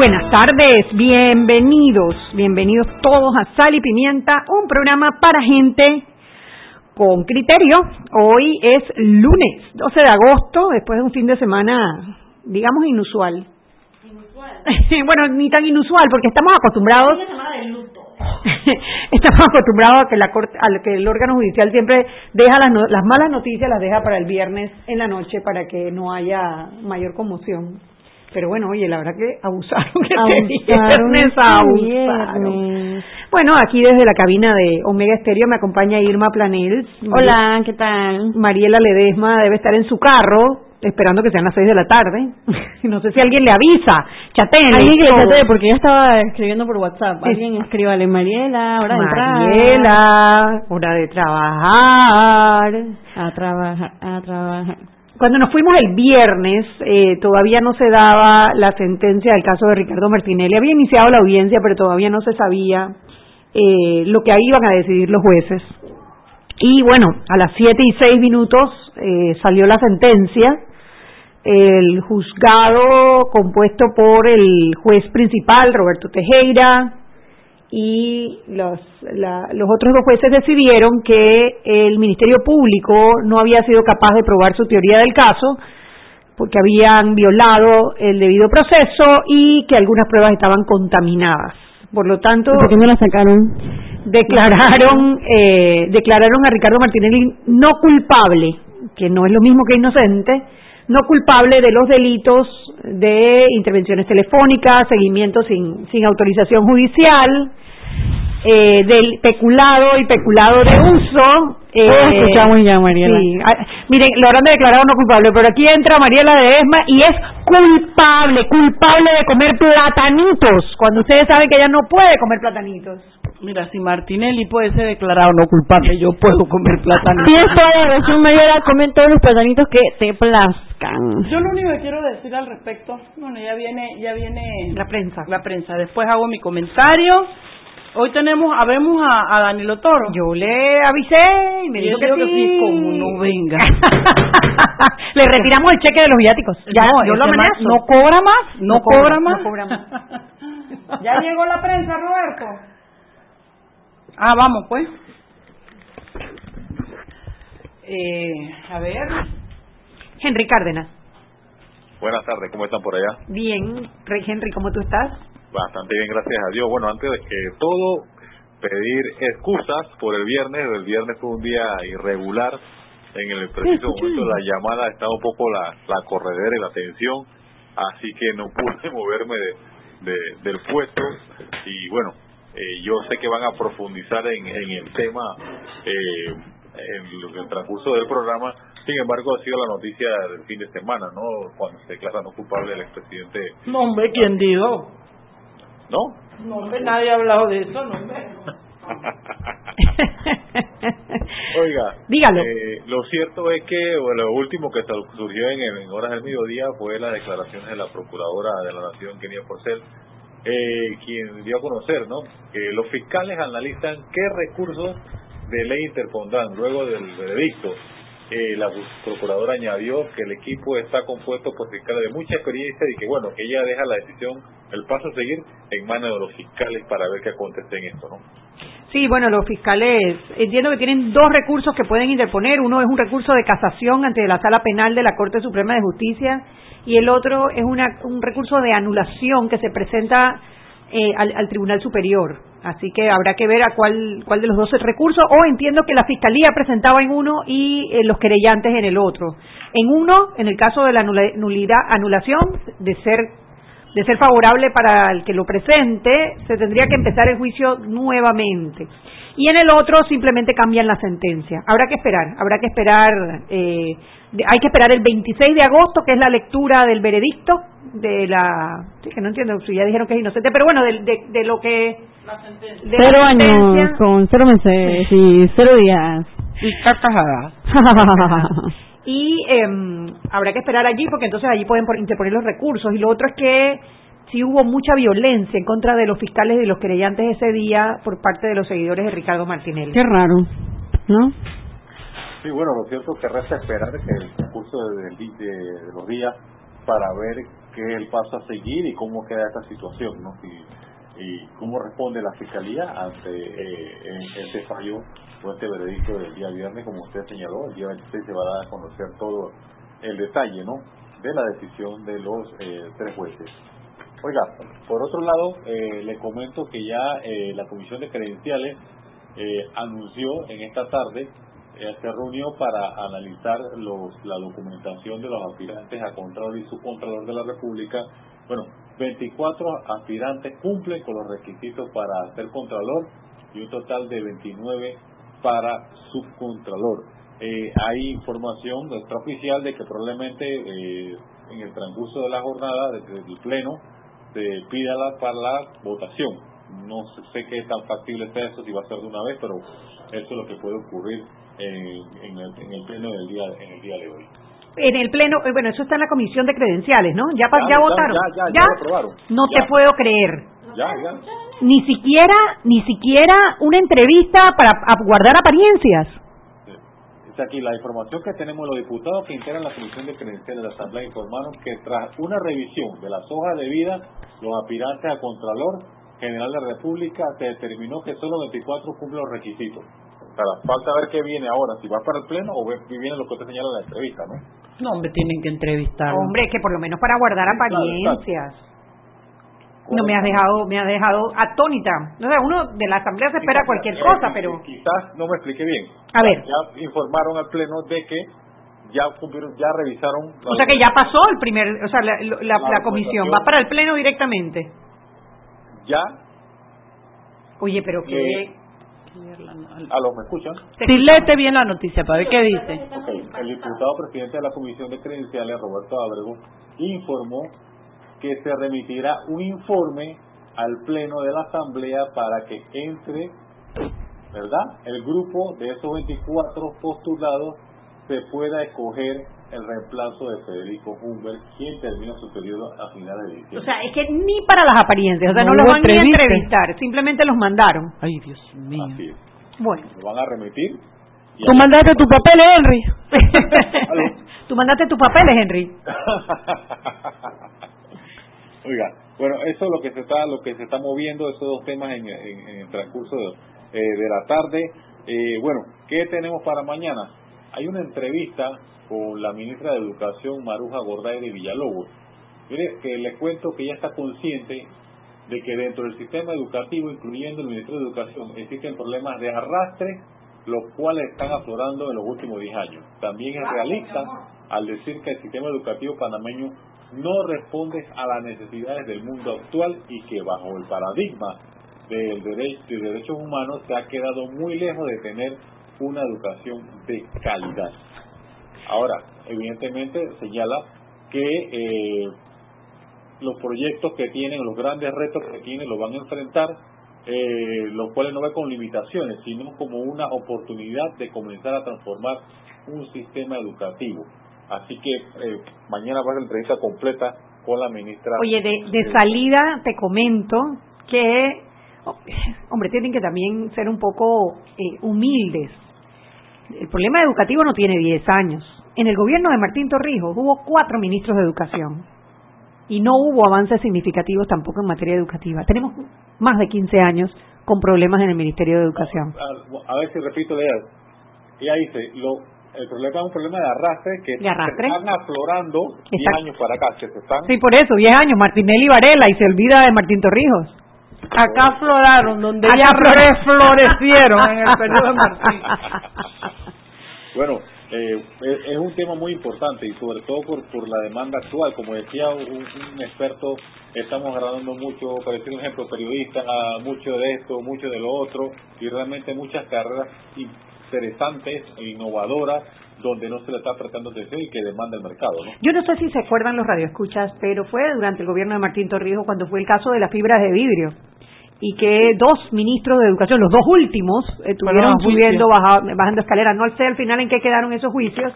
Buenas tardes, bienvenidos, bienvenidos todos a Sal y Pimienta, un programa para gente con criterio. Hoy es lunes 12 de agosto, después de un fin de semana, digamos, inusual. Inusual. bueno, ni tan inusual, porque estamos acostumbrados. estamos acostumbrados a que, la a que el órgano judicial siempre deja las, las malas noticias, las deja para el viernes en la noche para que no haya mayor conmoción. Pero bueno, oye, la verdad que abusaron que abusaron, viernes abusaron. Bueno, aquí desde la cabina de Omega Estéreo me acompaña Irma Planels. Hola, ¿qué tal? Mariela Ledesma debe estar en su carro esperando que sean las seis de la tarde. no sé si alguien le avisa. Chateen. Alguien que le porque ya estaba escribiendo por WhatsApp. Alguien escríbale, Mariela, hora de. Mariela, hora de trabajar. A trabajar, a trabajar. Cuando nos fuimos el viernes, eh, todavía no se daba la sentencia del caso de Ricardo Martinelli. Había iniciado la audiencia, pero todavía no se sabía eh, lo que ahí iban a decidir los jueces. Y bueno, a las siete y seis minutos eh, salió la sentencia. El juzgado compuesto por el juez principal, Roberto Tejera, y los, los otros dos jueces decidieron que el Ministerio Público no había sido capaz de probar su teoría del caso porque habían violado el debido proceso y que algunas pruebas estaban contaminadas. Por lo tanto, ¿por qué no la sacaron? Declararon, eh, declararon a Ricardo Martinelli no culpable, que no es lo mismo que inocente, no culpable de los delitos de intervenciones telefónicas, seguimiento sin, sin autorización judicial, eh, del peculado y peculado de uso. Eh, escuchamos ya, Mariela. Ah, miren, lo habrán declarado no culpable, pero aquí entra Mariela de Esma y es culpable, culpable de comer platanitos, cuando ustedes saben que ella no puede comer platanitos. Mira, si Martinelli puede ser declarado no culpable, yo puedo comer platanitos. Tienes toda la razón, Mariela, comer todos los platanitos que te plazcan. Yo lo único que quiero decir al respecto, bueno, ya viene, ya viene la prensa. La prensa. Después hago mi comentario Hoy tenemos, habemos a, a Danilo Toro. Yo le avisé y me dijo que, sí. como no venga. le retiramos el cheque de los viáticos. Ya, yo lo amenazo. No cobra más, no, cobra, más. No cobra más. ya llegó la prensa, Roberto. Ah, vamos pues. Eh, a ver. Henry Cárdenas. Buenas tardes, ¿cómo están por allá? Bien, Rey Henry, ¿cómo tú estás? Bastante bien, gracias a Dios. Bueno, antes de que todo, pedir excusas por el viernes. El viernes fue un día irregular. En el preciso momento la llamada estaba un poco la, la corredera y la tensión, así que no pude moverme de, del puesto. Y bueno, eh, yo sé que van a profundizar en, en el tema eh, en el transcurso del programa. Sin embargo, ha sido la noticia del fin de semana, ¿no? Cuando se declara no culpable el expresidente. No, hombre, ¿quién dijo? ¿No? No, nadie ha hablado de eso, no, Oiga, dígalo. Eh, lo cierto es que lo último que surgió en, en, horas del mediodía fue la declaración de la procuradora de la Nación, Kenia Porcel, eh, quien dio a conocer, ¿no? Que los fiscales analizan qué recursos de ley interpondrán luego del veredicto eh, la procuradora añadió que el equipo está compuesto por fiscales de mucha experiencia y que bueno, que ella deja la decisión, el paso a seguir en manos de los fiscales para ver qué acontece en esto, ¿no? Sí, bueno, los fiscales entiendo que tienen dos recursos que pueden interponer. Uno es un recurso de casación ante la sala penal de la Corte Suprema de Justicia y el otro es una, un recurso de anulación que se presenta eh, al, Tribunal Superior. Así que habrá que ver a cuál, cuál de los dos es recurso, o entiendo que la Fiscalía presentaba en uno y eh, los querellantes en el otro. En uno, en el caso de la nulidad, anulación, de ser de ser favorable para el que lo presente, se tendría que empezar el juicio nuevamente. Y en el otro simplemente cambian la sentencia. Habrá que esperar, habrá que esperar, eh, hay que esperar el 26 de agosto, que es la lectura del veredicto de la, sí, que no entiendo si ya dijeron que es inocente, pero bueno, de, de, lo que... De cero años, con cero meses y cero días. Y y eh, habrá que esperar allí porque entonces allí pueden interponer los recursos. Y lo otro es que si hubo mucha violencia en contra de los fiscales y los creyentes ese día por parte de los seguidores de Ricardo Martinelli. Qué raro, ¿no? Sí, bueno, lo cierto es que resta esperar que el concurso de, los días para ver qué es el paso a seguir y cómo queda esta situación, ¿no? Y, y cómo responde la fiscalía ante eh, este fallo o este veredicto del día viernes, como usted señaló, el día 26 se va a conocer todo el detalle, ¿no? De la decisión de los eh, tres jueces. Oiga, por otro lado, eh, le comento que ya eh, la Comisión de Credenciales eh, anunció en esta tarde se reunió para analizar los, la documentación de los aspirantes a Contralor y Subcontralor de la República. Bueno, 24 aspirantes cumplen con los requisitos para ser Contralor y un total de 29 para Subcontralor. hay información extraoficial de que probablemente en el transcurso de la jornada, desde el Pleno, este, pídala para la votación. No sé qué tan factible está eso, si va a ser de una vez, pero eso es lo que puede ocurrir en, el, pleno del día, en el día de hoy. En el pleno, eh, bueno, eso está en la comisión de credenciales, ¿no? Ya, ya, votaron. Ya, ya, aprobaron. No te puedo creer. Ya, ya. Ni siquiera, ni siquiera una entrevista para guardar apariencias aquí la información que tenemos los diputados que integran la Comisión de Credenciales de la Asamblea informaron que tras una revisión de las hojas de vida, los aspirantes a Contralor General de la República se determinó que solo 24 cumplen los requisitos. O sea, falta ver qué viene ahora, si va para el Pleno o viene lo que usted señala en la entrevista, ¿no? No, hombre, tienen que entrevistar. Hombre, que por lo menos para guardar apariencias. no me has dejado me ha dejado atónita. O sea uno de la asamblea se espera cualquier cosa pero quizás no me expliqué bien. A ver. Ya informaron al pleno de que ya cumplieron ya revisaron o sea que ya pasó el primer o sea la, la, comisión. va para el pleno directamente. Ya. Oye pero que a los me escuchan sí léete bien la noticia para ver qué dice okay. el diputado presidente de la comisión de credenciales Roberto Abrego informó que se remitirá un informe al Pleno de la Asamblea para que entre, ¿verdad? El grupo de esos 24 postulados se pueda escoger el reemplazo de Federico Humbert, quien termina su periodo a finales de diciembre. O sea, es que ni para las apariencias, o sea, no, los van a entrevistar, simplemente los mandaron. Ay, Dios mío. Así es. Bueno. Lo van a remitir. Tú mandaste tus papeles, Henry. Tú mandaste tus papeles, Henry. Oiga, bueno, eso es lo que se está, lo que se está moviendo, esos dos temas en, el transcurso de, eh, la tarde. Eh, bueno, ¿qué tenemos para mañana? Hay una entrevista con la ministra de Educación, Maruja Gorday de Villalobos. Mire, que les cuento que ella está consciente de que dentro del sistema educativo, incluyendo el Ministerio de Educación, existen problemas de arrastre, los cuales están aflorando en los últimos 10 años. También es realista al decir que el sistema educativo panameño no responde a las necesidades del mundo actual y que bajo el paradigma del derecho de derechos humanos se ha quedado muy lejos de tener una educación de calidad. Ahora, evidentemente señala que eh, los proyectos que tienen, los grandes retos que tienen, los van a enfrentar, eh, los cuales no ve con limitaciones, sino como una oportunidad de comenzar a transformar un sistema educativo. Así que eh, mañana va a ser entrevista completa con la ministra. Oye, de, salida te comento que, hombre, tienen que también ser un poco eh, humildes. El problema educativo no tiene 10 años. En el gobierno de Martín Torrijos hubo cuatro ministros de educación y no hubo avances significativos tampoco en materia educativa. Tenemos más de 15 años con problemas en el Ministerio de Educación. A, ver si repito la idea. Ella dice, lo, el problema es un problema de arrastre que se están aflorando 10 años para acá. se están... Sí, por eso, 10 años, Martinelli Varela y se olvida de Martín Torrijos. Acá afloraron, donde ya florecieron en el periodo de Martín. Bueno, eh, es, un tema muy importante y sobre todo por, por la demanda actual. Como decía un, experto, estamos agradando mucho, por decir un ejemplo, periodistas, mucho de esto, mucho de lo otro, y realmente muchas carreras interesantes e innovadoras donde no se le está prestando atención y que demanda el mercado. ¿no? Yo no sé si se acuerdan los radioescuchas, pero fue durante el gobierno de Martín Torrijos cuando fue el caso de las fibras de vidrio y que dos ministros de educación, los dos últimos, estuvieron subiendo, bajando escaleras. No sé al final en qué quedaron esos juicios,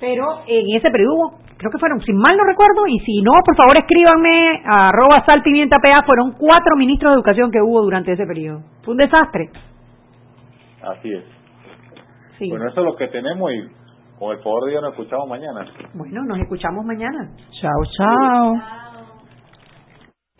pero en ese periodo creo que fueron, si mal no recuerdo, y si no, por favor escríbanme a arroba salpimientapa, fueron cuatro ministros de educación que hubo durante ese periodo. Fue un desastre. Así es. Bueno, eso es lo que tenemos y con el favor de Dios nos escuchamos mañana. Bueno, nos escuchamos mañana. Chao, chao.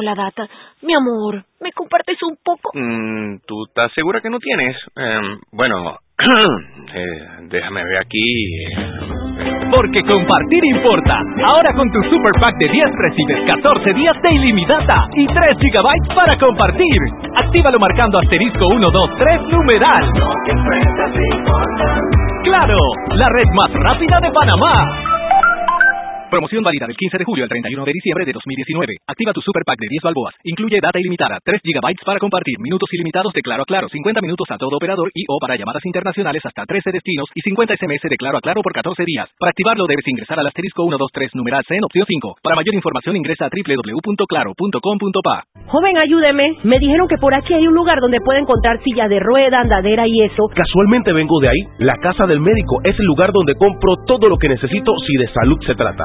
La data. Mi amor, ¿me compartes un poco? Mm, ¿Tú estás segura que no tienes? Em, bueno, eh, déjame ver aquí. Porque compartir importa. Ahora con tu Super Pack de 10 recibes 14 días de ilimitada y 3 GB para compartir. Actívalo marcando asterisco 123 numeral. Claro, la red más rápida de Panamá. Promoción válida del 15 de julio al 31 de diciembre de 2019. Activa tu super pack de 10 balboas. Incluye data ilimitada, 3 GB para compartir, minutos ilimitados de claro a claro, 50 minutos a todo operador y o para llamadas internacionales hasta 13 destinos y 50 SMS de claro a claro por 14 días. Para activarlo debes ingresar al asterisco 123 numeral C en opción 5. Para mayor información ingresa a www.claro.com.pa. Joven, ayúdeme. Me dijeron que por aquí hay un lugar donde puede encontrar silla de rueda, andadera y eso. Casualmente vengo de ahí. La casa del médico es el lugar donde compro todo lo que necesito si de salud se trata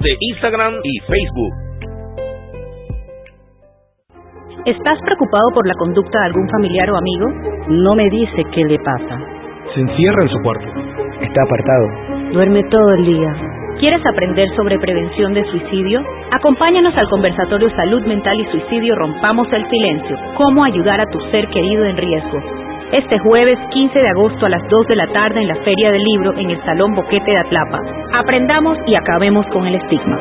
de Instagram y Facebook. ¿Estás preocupado por la conducta de algún familiar o amigo? No me dice qué le pasa. Se encierra en su cuarto. Está apartado. Duerme todo el día. ¿Quieres aprender sobre prevención de suicidio? Acompáñanos al conversatorio Salud Mental y Suicidio Rompamos el Silencio. Cómo ayudar a tu ser querido en riesgo este jueves 15 de agosto a las 2 de la tarde en la Feria del Libro en el Salón Boquete de Atlapa. Aprendamos y acabemos con el estigma.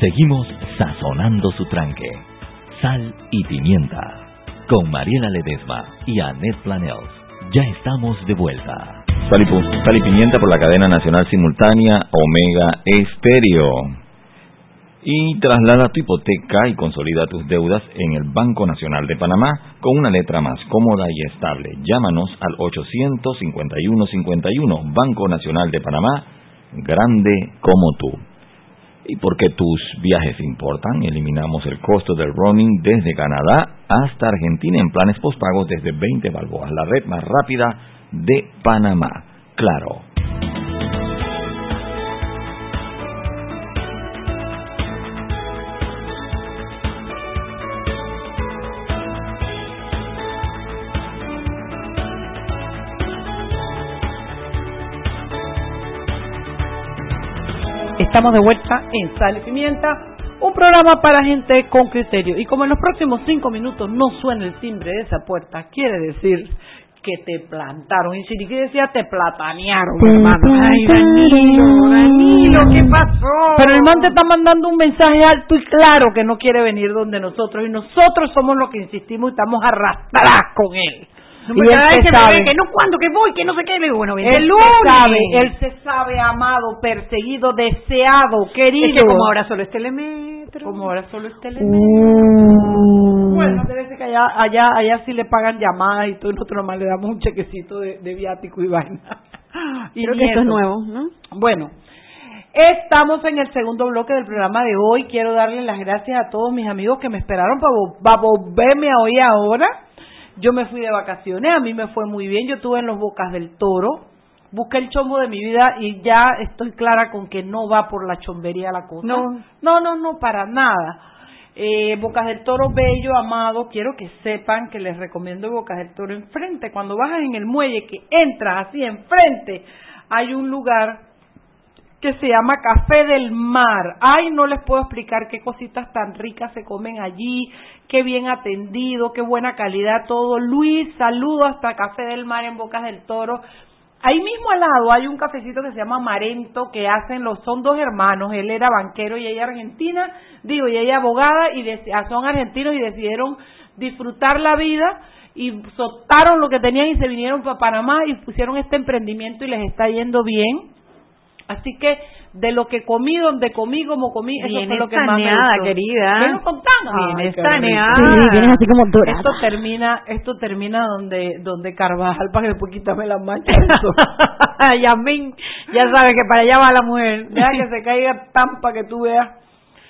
Seguimos sazonando su tranque. Sal y pimienta. Con Mariela Ledesma y Annette Planels. Ya estamos de vuelta. Sal y, sal y pimienta por la cadena nacional simultánea Omega Estéreo y traslada tu hipoteca y consolida tus deudas en el Banco Nacional de Panamá con una letra más cómoda y estable. Llámanos al 851-51, Banco Nacional de Panamá, grande como tú. Y porque tus viajes importan, eliminamos el costo del roaming desde Canadá hasta Argentina en planes postpagos desde 20 balboas, la red más rápida de Panamá. Claro. Estamos de vuelta en Sal y Pimienta, un programa para gente con criterio. Y como en los próximos cinco minutos no suena el timbre de esa puerta, quiere decir que te plantaron. Y si ni decía te platanearon, hermano. Ay, Danilo, Danilo, ¿qué pasó? Pero el man te está mandando un mensaje alto y claro que no quiere venir donde nosotros. Y nosotros somos los que insistimos y estamos arrastradas con él. No, y él se que sabe. ve, que no cuándo, que voy, que no sé qué, le digo, bueno, vente Él el se lunes. sabe, él se sabe amado, perseguido, deseado, querido. Es que como ahora solo es telemetro. Como ahora solo es telemetro. Bueno, debe ser que allá, allá, allá sí le pagan llamadas y todo, nosotros nomás le damos un chequecito de, de viático y vaina. Y Creo que esto es nuevo, ¿no? Bueno, estamos en el segundo bloque del programa de hoy. Quiero darle las gracias a todos mis amigos que me esperaron para, vo- para volverme a hoy ahora. Yo me fui de vacaciones, a mí me fue muy bien. Yo estuve en los Bocas del Toro. Busqué el chombo de mi vida y ya estoy clara con que no va por la chombería la cosa. No. no, no, no, para nada. Eh, Bocas del Toro bello, amado, quiero que sepan que les recomiendo Bocas del Toro enfrente. Cuando bajas en el muelle, que entras así enfrente, hay un lugar que se llama Café del Mar. Ay, no les puedo explicar qué cositas tan ricas se comen allí, qué bien atendido, qué buena calidad todo. Luis, saludo hasta Café del Mar en Bocas del Toro. Ahí mismo al lado hay un cafecito que se llama Marento que hacen los son dos hermanos, él era banquero y ella argentina, digo, y ella abogada y deci- ah, son argentinos y decidieron disfrutar la vida y soltaron lo que tenían y se vinieron para Panamá y pusieron este emprendimiento y les está yendo bien. Así que de lo que comí, donde comí, como comí, eso Bien fue lo que más me estaneada, gustó. querida. Ven contando. Bien estaneada. Sí, así como dorada. Esto termina, esto termina donde, donde Carvajal para que después quítame la mancha. Eso. Yamín, ya sabes que para allá va la mujer. Deja que se caiga tan para que tú veas.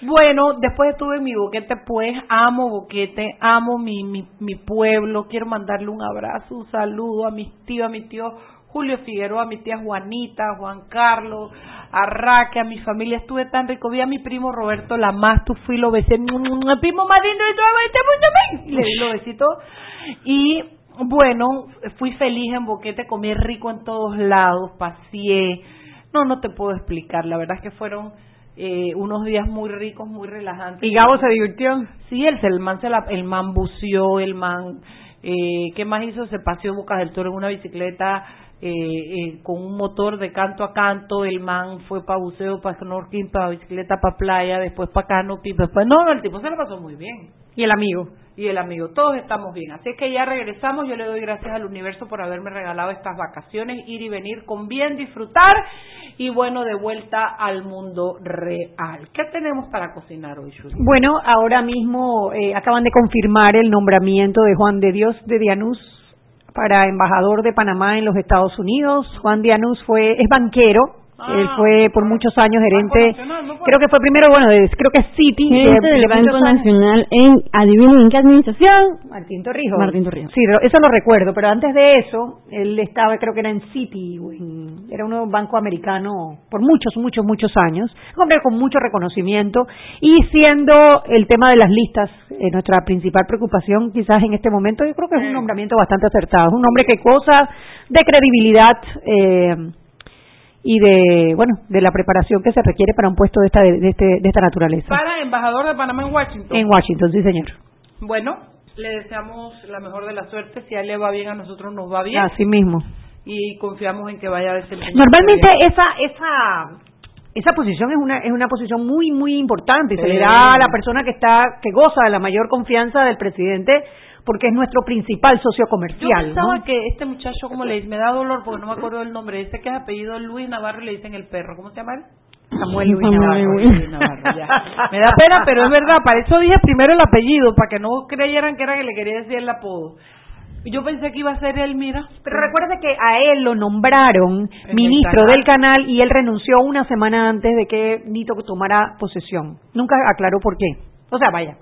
Bueno, después estuve en mi boquete, pues amo boquete, amo mi, mi, mi pueblo, quiero mandarle un abrazo, un saludo a mis tíos, a mi tío Julio Figueroa, a mi tía Juanita, a Juan Carlos, a Raque, a mi familia, estuve tan rico, vi a mi primo Roberto Lamas, tú fui lo besé, el primo más lindo de todo este mundo, le di los besitos. Y bueno, fui feliz en boquete, comí rico en todos lados, paseé, no, no te puedo explicar, la verdad es que fueron eh, unos días muy ricos, muy relajantes. ¿Y Gabo se divirtió? Sí, el, el man se la, el man buceó, el man, eh, ¿qué más hizo? Se paseó Bocas del Toro en una bicicleta eh, eh, con un motor de canto a canto, el man fue para buceo, para snorkeling, para bicicleta, para playa, después para canopy, después, no, no, el tipo se la pasó muy bien. ¿Y el amigo? Y el amigo, todos estamos bien. Así es que ya regresamos, yo le doy gracias al universo por haberme regalado estas vacaciones, ir y venir con bien, disfrutar y bueno, de vuelta al mundo real. ¿Qué tenemos para cocinar hoy, Shuri? Bueno, ahora mismo eh, acaban de confirmar el nombramiento de Juan de Dios de Dianús para embajador de Panamá en los Estados Unidos. Juan Dianús fue es banquero. Él fue por muchos años gerente, creo que fue primero, bueno, de- creo que es City. Gerente de- del de Banco. Nacional en, adivinen en qué administración. Martín Torrijos. Martín Torrijos. Sí, eso lo recuerdo, pero antes de eso, él estaba, creo que era en en- era un banco americano por muchos, muchos, muchos años. Un hombre con mucho reconocimiento y siendo el tema de las listas eh, nuestra principal preocupación quizás en este momento, yo creo que es un nombramiento bastante acertado. Es un hombre que goza de credibilidad. Eh, y de bueno de la preparación que se requiere para un puesto de esta de, este, de esta naturaleza Para embajador de Panamá en Washington. en Washington sí señor Bueno, le deseamos la mejor de la suerte. Si a él le va bien, a nosotros nos va bien. así mismo Y confiamos en que vaya a desempeñar. Normalmente esa esa esa posición es una es una posición muy muy importante y se le da a la persona que está que goza de la mayor confianza del presidente porque es nuestro principal socio Yo comercial, pensaba ¿no? que este muchacho, como le dice, me da dolor porque no me acuerdo del nombre. Ese que es apellido Luis Navarro y le dicen el perro. ¿Cómo se llama él? Samuel Luis Navarro. Luis. Navarro, ya. Me da pena, pero es verdad. Para eso dije primero el apellido, para que no creyeran que era que le quería decir el apodo. Yo pensé que iba a ser él, mira. Pero recuerde que a él lo nombraron ministro del canal y él renunció una semana antes de que Nito tomara posesión. Nunca aclaró por qué. O sea, vaya.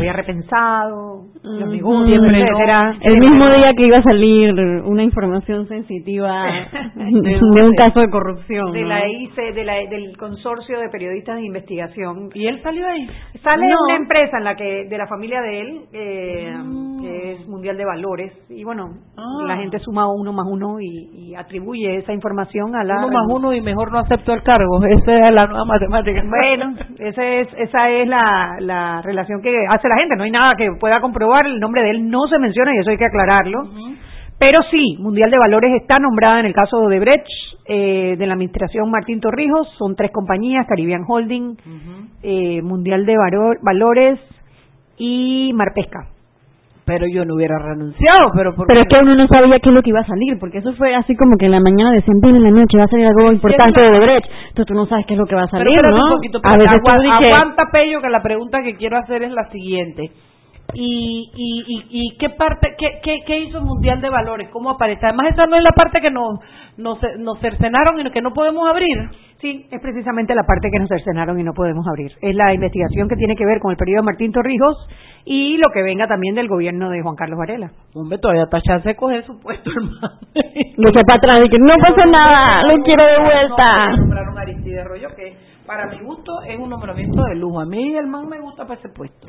Había repensado, Siempre, etcétera. El mismo día que iba a salir una información sensitiva de, de un caso de corrupción. de ¿no? la ICE, de la, del consorcio de periodistas de investigación. ¿Y él salió ahí? Sale de No. una empresa en la que de la familia de él, eh, que es Mundial de Valores, y bueno, Ah. la gente suma uno más uno y, y atribuye esa información a la Uno más uno y mejor no acepto el cargo. Esa es la nueva matemática. Bueno, ese es, esa es la, la relación que hace la gente. No hay nada que pueda comprobar. El nombre de él no se menciona y eso hay que aclararlo. Pero sí, Mundial de Valores está nombrada en el caso de Brecht, eh, de la administración Martín Torrijos. Son tres compañías, Caribbean Holding, eh, Mundial de Valores y Marpesca. Pero yo no hubiera renunciado, pero porque Pero es que uno no sabía qué es lo que iba a salir, porque eso fue así como que en la mañana decían, bien, en la noche va a salir algo importante de Brecht. Entonces tú no sabes qué es lo que va a salir, Pero ¿no? un poquito, a veces tú agua- dices, aguanta, Pello, que la pregunta que quiero hacer es la siguiente. ¿Y, y, y, y qué parte, qué, qué, qué hizo el Mundial de Valores? ¿Cómo aparece? Además, esa no es la parte que nos, nos, nos cercenaron y que no podemos abrir. Sí, es precisamente la parte que nos cercenaron y no podemos abrir. Es la investigación que tiene que ver con el periodo de Martín Torrijos y lo que venga también del gobierno de Juan Carlos Varela. Hombre, todavía está chance de coger su puesto, hermano. lo para atrás y que no pasa nada, lo quiero de vuelta. nombraron a Aristide Rollo, que para mi gusto es un nombramiento de lujo. A mí el man me gusta para ese puesto.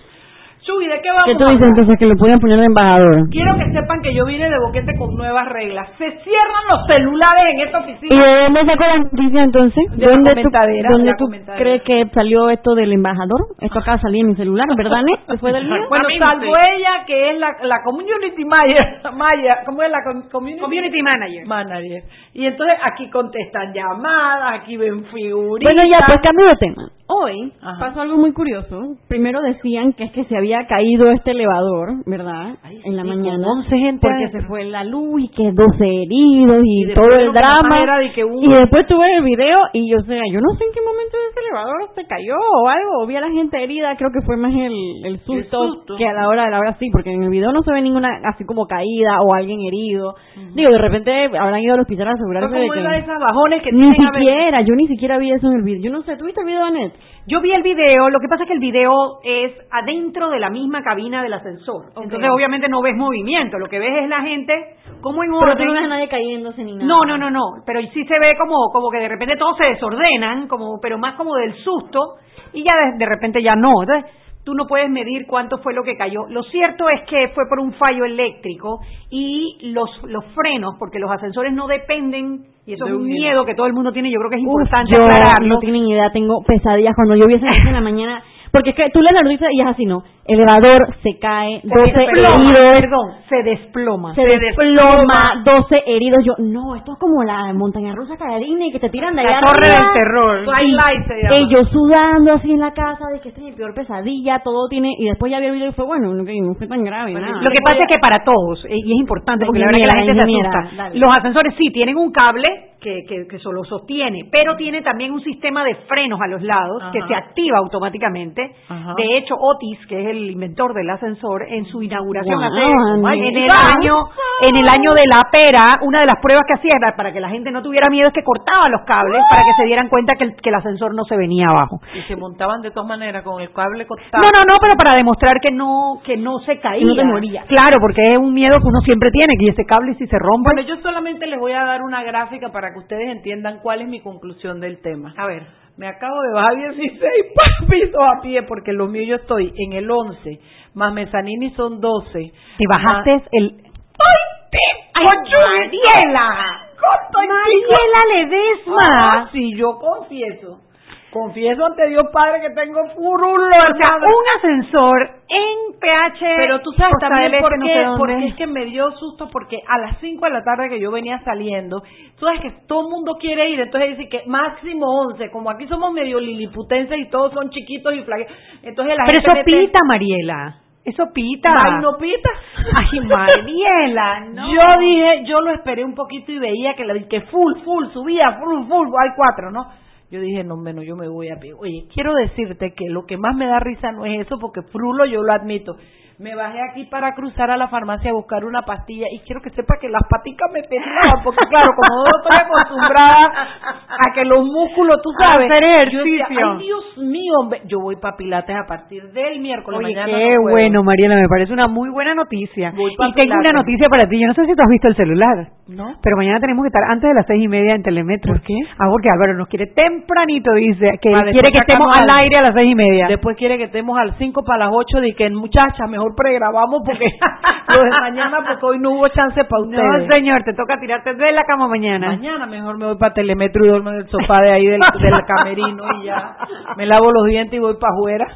Chuy, ¿de qué vamos ¿Qué tú dices entonces que lo podían poner de embajador? Quiero que sepan que yo vine de boquete con nuevas reglas. Se cierran los celulares en esta ¿Y oficina. de dónde sacó la noticia entonces? De la ¿Dónde tú, dónde la tú comentadera. crees que salió esto del embajador? Esto acaba de salir en mi celular, ¿verdad, Net? ¿Después del mío? Bueno, salvo ella, que es la, la community manager, Maya, ¿cómo es la com- community? Community manager. manager? Y entonces aquí contestan llamadas, aquí ven figuritas. Bueno, ya, pues cambio de tema. Hoy Ajá. pasó algo muy curioso. Primero decían que es que se había caído este elevador, ¿verdad? en la mañana. con 11 gente Porque adentro. se fue la luz y que 12 heridos y, todo el drama. era de que hubo- Y después tuve el video y yo, o sea, yo no sé en qué momento ese elevador se cayó o algo. Vi a la gente herida, creo que fue más el, el, susto, susto. que a la hora de la hora sí, porque en el video no se ve ninguna así como caída o alguien herido. Digo, de repente habrán ido al hospital a asegurarse de que... esas bajones que Ni siquiera, yo ni siquiera vi eso en el video. Yo no sé, ¿tuviste el video, Anet? Yo vi el video, lo que pasa es que el video es adentro de la misma cabina del ascensor. Entonces, obviamente no ves movimiento, lo que ves es la gente como en Pero orden. tú no ves a nadie cayéndose ni nada. No, no, no, no, pero sí se ve como como que de repente todos se desordenan, como pero más como del susto y ya de, de repente ya no. Entonces, tú no puedes medir cuánto fue lo que cayó. Lo cierto es que fue por un fallo eléctrico y los los frenos, porque los ascensores no dependen y eso De es un miedo que todo el mundo tiene, yo creo que es Uf, importante yo aclararlo. no tienen idea, tengo pesadillas cuando yo vi esa en la mañana. Porque es que tú lees la noticia y es así, ¿no? Elevador se cae, 12 desploma, heridos. perdón, se desploma. Se desploma, 12 heridos. Yo, no, esto es como la montaña rusa Disney que te tiran de La allá torre arriba. del terror. Twilight se llama. Ellos sudando así en la casa de que esta es mi peor pesadilla, todo tiene. Y después ya vi el video y fue bueno, no, no fue tan grave. nada. Lo que pasa es que para todos, y es importante porque la verdad que la gente se asusta, dale. los ascensores sí tienen un cable que, que, que solo sostiene, pero tiene también un sistema de frenos a los lados que se activa automáticamente. Ajá. De hecho, Otis, que es el inventor del ascensor, en su inauguración Wow, hace- en el año en el año de la pera, una de las pruebas que hacía para que la gente no tuviera miedo es que cortaba los cables para que se dieran cuenta que el, que el ascensor no se venía abajo. Y se montaban de todas maneras con el cable cortado. No, no, no, pero para demostrar que no que no se caía. No te moría. Claro, porque es un miedo que uno siempre tiene, que ese cable si se rompe. Bueno, yo solamente les voy a dar una gráfica para que ustedes entiendan cuál es mi conclusión del tema. A ver. Me acabo de bajar 16 pisos a pie porque lo mío yo estoy en el 11, más Mezzanini son 12. Te bajaste más- el ¡Ay, Mariela! Mariela Ledesma. Ah, sí, yo confieso. Confieso ante Dios Padre que tengo furulo, O sea, un ascensor en PH. Pero tú sabes también Este, por no sé porque es que me dio susto porque a las 5 de la tarde que yo venía saliendo, tú sabes que todo el mundo quiere ir, entonces dice que máximo 11, como aquí somos medio liliputenses y todos son chiquitos y flaquitos, entonces la Pero gente eso mete- pita, Mariela. Eso pita. Ay, no pita. Ay, Mariela, no. Yo dije, yo lo esperé un poquito y veía que, la, que full, full, subía, full, full, hay cuatro, ¿no? Yo dije, no, menos yo me voy a pie. Oye, quiero decirte que lo que más me da risa no es eso, porque frulo yo lo admito. Me bajé aquí para cruzar a la farmacia a buscar una pastilla y quiero que sepa que las paticas me temblaban, porque claro, como no estoy acostumbrada a que los músculos, tú A sabes, hacer yo decía, ejercicio. ay Dios mío, hombre, yo voy para Pilates a partir del miércoles. Oye, mañana qué no bueno, Mariela, me parece una muy buena noticia. Voy Y tengo una noticia para ti. Yo no sé si tú has visto el celular. ¿No? Pero mañana tenemos que estar antes de las seis y media en Telemetro. ¿Por qué? Ah, porque Álvaro nos quiere tempranito, dice, que Ah, quiere después que estemos al aire a las seis y media. Después quiere que estemos al 5 para las 8 de que muchachas, mejor pregrabamos porque lo de mañana porque hoy no hubo chance para ustedes. No, señor, te toca tirarte de la cama mañana. Mañana mejor me voy para Telemetro y duermo en el sofá de ahí del, del camerino y ya me lavo los dientes y voy para afuera.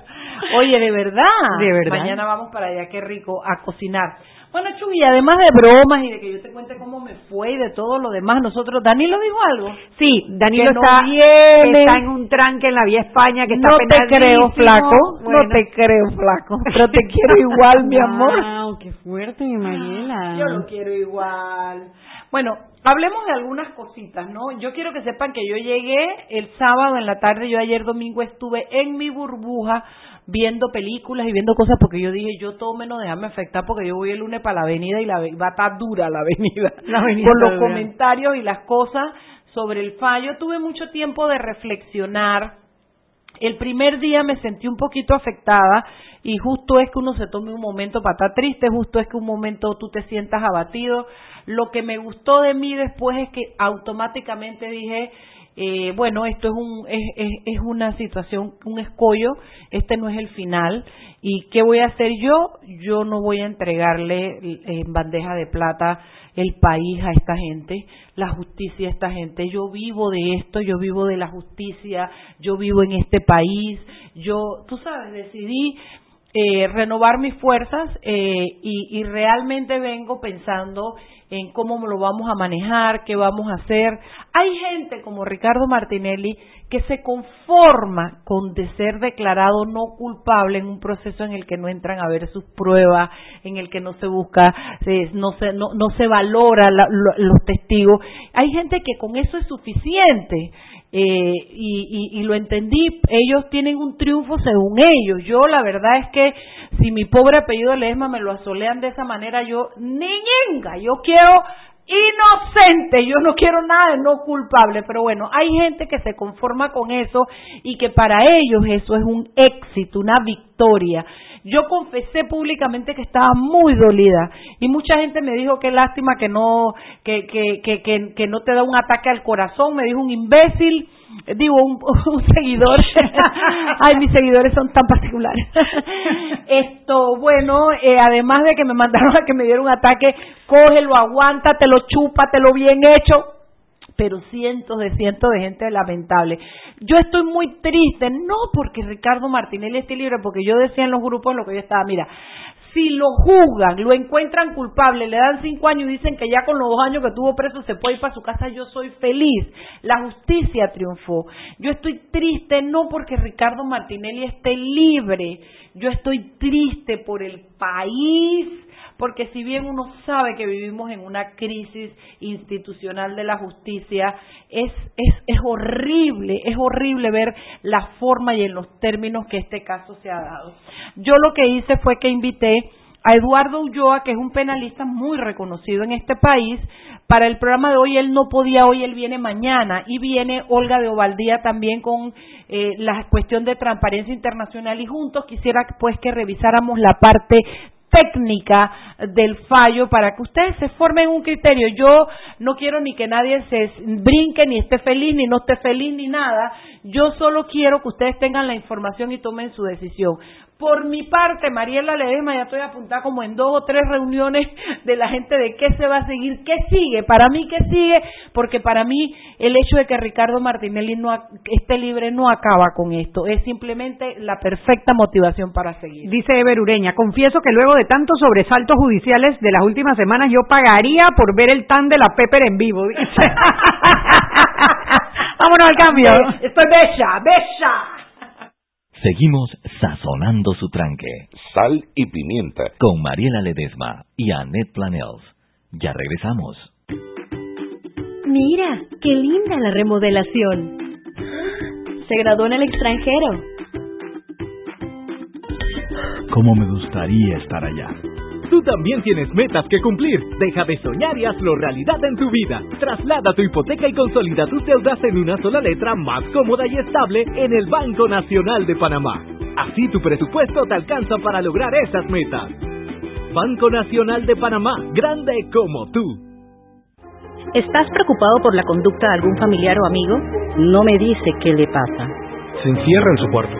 Oye, de verdad. De verdad. Mañana vamos para allá, qué rico, a cocinar. Bueno, Chuy, además de bromas y de que yo te cuente cómo me fue y de todo lo demás, nosotros, Danilo dijo algo. Sí, Danilo no está, viene. está en un tranque en la vía España que está no te creo, flaco. Bueno. No te creo, flaco. Pero te quiero igual, mi amor. Wow, qué fuerte, mi Mariela. Yo lo quiero igual. Bueno, hablemos de algunas cositas, ¿no? Yo quiero que sepan que yo llegué el sábado en la tarde, yo ayer domingo estuve en mi burbuja viendo películas y viendo cosas porque yo dije, yo todo menos déjame afectar porque yo voy el lunes para la avenida y la va a estar dura la avenida. La avenida Con los comentarios y las cosas sobre el fallo. Tuve mucho tiempo de reflexionar. El primer día me sentí un poquito afectada y justo es que uno se tome un momento para estar triste, justo es que un momento tú te sientas abatido. Lo que me gustó de mí después es que automáticamente dije, eh, bueno, esto es, un, es, es, es una situación, un escollo, este no es el final. ¿Y qué voy a hacer yo? Yo no voy a entregarle eh, en bandeja de plata el país a esta gente, la justicia a esta gente. Yo vivo de esto, yo vivo de la justicia, yo vivo en este país. Yo, tú sabes, decidí eh, renovar mis fuerzas eh, y, y realmente vengo pensando en cómo lo vamos a manejar, qué vamos a hacer. Hay gente como Ricardo Martinelli que se conforma con de ser declarado no culpable en un proceso en el que no entran a ver sus pruebas, en el que no se busca, eh, no se no, no se valora la- lo- los testigos. Hay gente que con eso es suficiente. Eh, y, y, lo entendí, ellos tienen un triunfo según ellos. Yo la verdad es que si mi pobre apellido Lesma me lo asolean de esa manera, yo ni ñenga, yo quiero inocente, yo no quiero nada de no culpable, pero bueno, hay gente que se conforma con eso y que para ellos eso es un éxito, una victoria. Yo confesé públicamente que estaba muy dolida y mucha gente me dijo qué lástima que no que que que que, no te da un ataque al corazón, me dijo un imbécil, digo un, un seguidor. Ay, mis seguidores son tan particulares. Esto, bueno, eh, además de que me mandaron a que me diera un ataque, cógelo, aguántatelo, chúpatelo bien hecho pero cientos de cientos de gente lamentable. Yo estoy muy triste, no porque Ricardo Martinelli esté libre, porque yo decía en los grupos en lo que yo estaba, mira, si lo juzgan, lo encuentran culpable, le dan cinco años y dicen que ya con los dos años que tuvo preso se puede ir para su casa, yo soy feliz. La justicia triunfó. Yo estoy triste no porque Ricardo Martinelli esté libre, yo estoy triste por el país, porque si bien uno sabe que vivimos en una crisis institucional de la justicia, es, es, es horrible, es horrible ver la forma y en los términos que este caso se ha dado. Yo lo que hice fue que invité a Eduardo Ulloa, que es un penalista muy reconocido en este país, para el programa de hoy él no podía hoy, él viene mañana. Y viene Olga de Ovaldía también con eh, la cuestión de transparencia internacional. Y juntos quisiera pues que revisáramos la parte técnica del fallo para que ustedes se formen un criterio. Yo no quiero ni que nadie se brinque, ni esté feliz, ni no esté feliz, ni nada. Yo solo quiero que ustedes tengan la información y tomen su decisión. Por mi parte, Mariela Ledesma, ya estoy apuntada como en dos o tres reuniones de la gente de qué se va a seguir, qué sigue, para mí qué sigue, porque para mí el hecho de que Ricardo Martinelli no esté libre no acaba con esto, es simplemente la perfecta motivación para seguir. Dice Ever Ureña, confieso que luego de tantos sobresaltos judiciales de las últimas semanas, yo pagaría por ver el tan de la Pepper en vivo. dice. Vámonos al cambio. Estoy bella, bella. Seguimos sazonando su tranque. Sal y pimienta. Con Mariela Ledesma y Annette Planels. Ya regresamos. Mira, qué linda la remodelación. Se graduó en el extranjero. ¿Cómo me gustaría estar allá? Tú también tienes metas que cumplir. Deja de soñar y hazlo realidad en tu vida. Traslada tu hipoteca y consolida tus deudas en una sola letra más cómoda y estable en el Banco Nacional de Panamá. Así tu presupuesto te alcanza para lograr esas metas. Banco Nacional de Panamá, grande como tú. ¿Estás preocupado por la conducta de algún familiar o amigo? No me dice qué le pasa. Se encierra en su cuarto.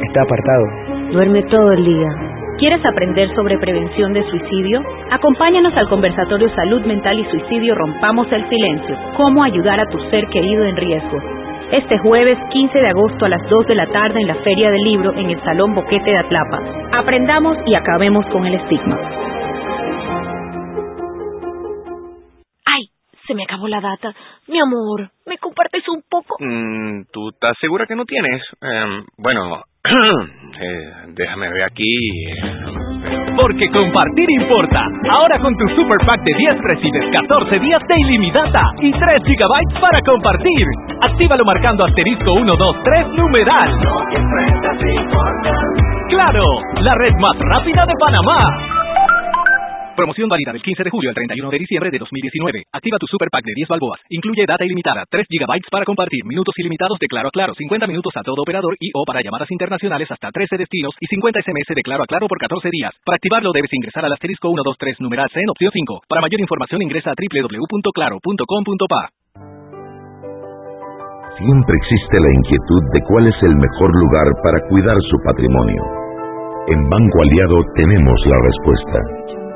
Está apartado. Duerme todo el día. ¿Quieres aprender sobre prevención de suicidio? Acompáñanos al conversatorio Salud Mental y Suicidio Rompamos el Silencio. ¿Cómo ayudar a tu ser querido en riesgo? Este jueves 15 de agosto a las 2 de la tarde en la Feria del Libro en el Salón Boquete de Atlapa. Aprendamos y acabemos con el estigma. ¡Ay! Se me acabó la data. Mi amor, ¿me compartes un poco? Mm, ¿Tú estás segura que no tienes? Em, bueno, eh, déjame ver aquí. Porque compartir importa. Ahora con tu Super Pack de 10 recibes 14 días de ilimitada y 3 gigabytes para compartir. Actívalo marcando asterisco 123 numeral. ¡Claro! La red más rápida de Panamá. Promoción válida del 15 de julio al 31 de diciembre de 2019. Activa tu Super Pack de 10 balboas. Incluye data ilimitada, 3 GB para compartir, minutos ilimitados de Claro a Claro, 50 minutos a todo operador y o para llamadas internacionales hasta 13 destinos y 50 SMS de Claro a Claro por 14 días. Para activarlo debes ingresar al asterisco 123 numeral C en opción 5. Para mayor información ingresa a www.claro.com.pa. Siempre existe la inquietud de cuál es el mejor lugar para cuidar su patrimonio. En Banco Aliado tenemos la respuesta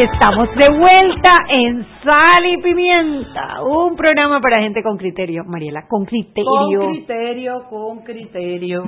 Estamos de vuelta en Sal y Pimienta, un programa para gente con criterio, Mariela, con criterio. Con criterio, con criterio.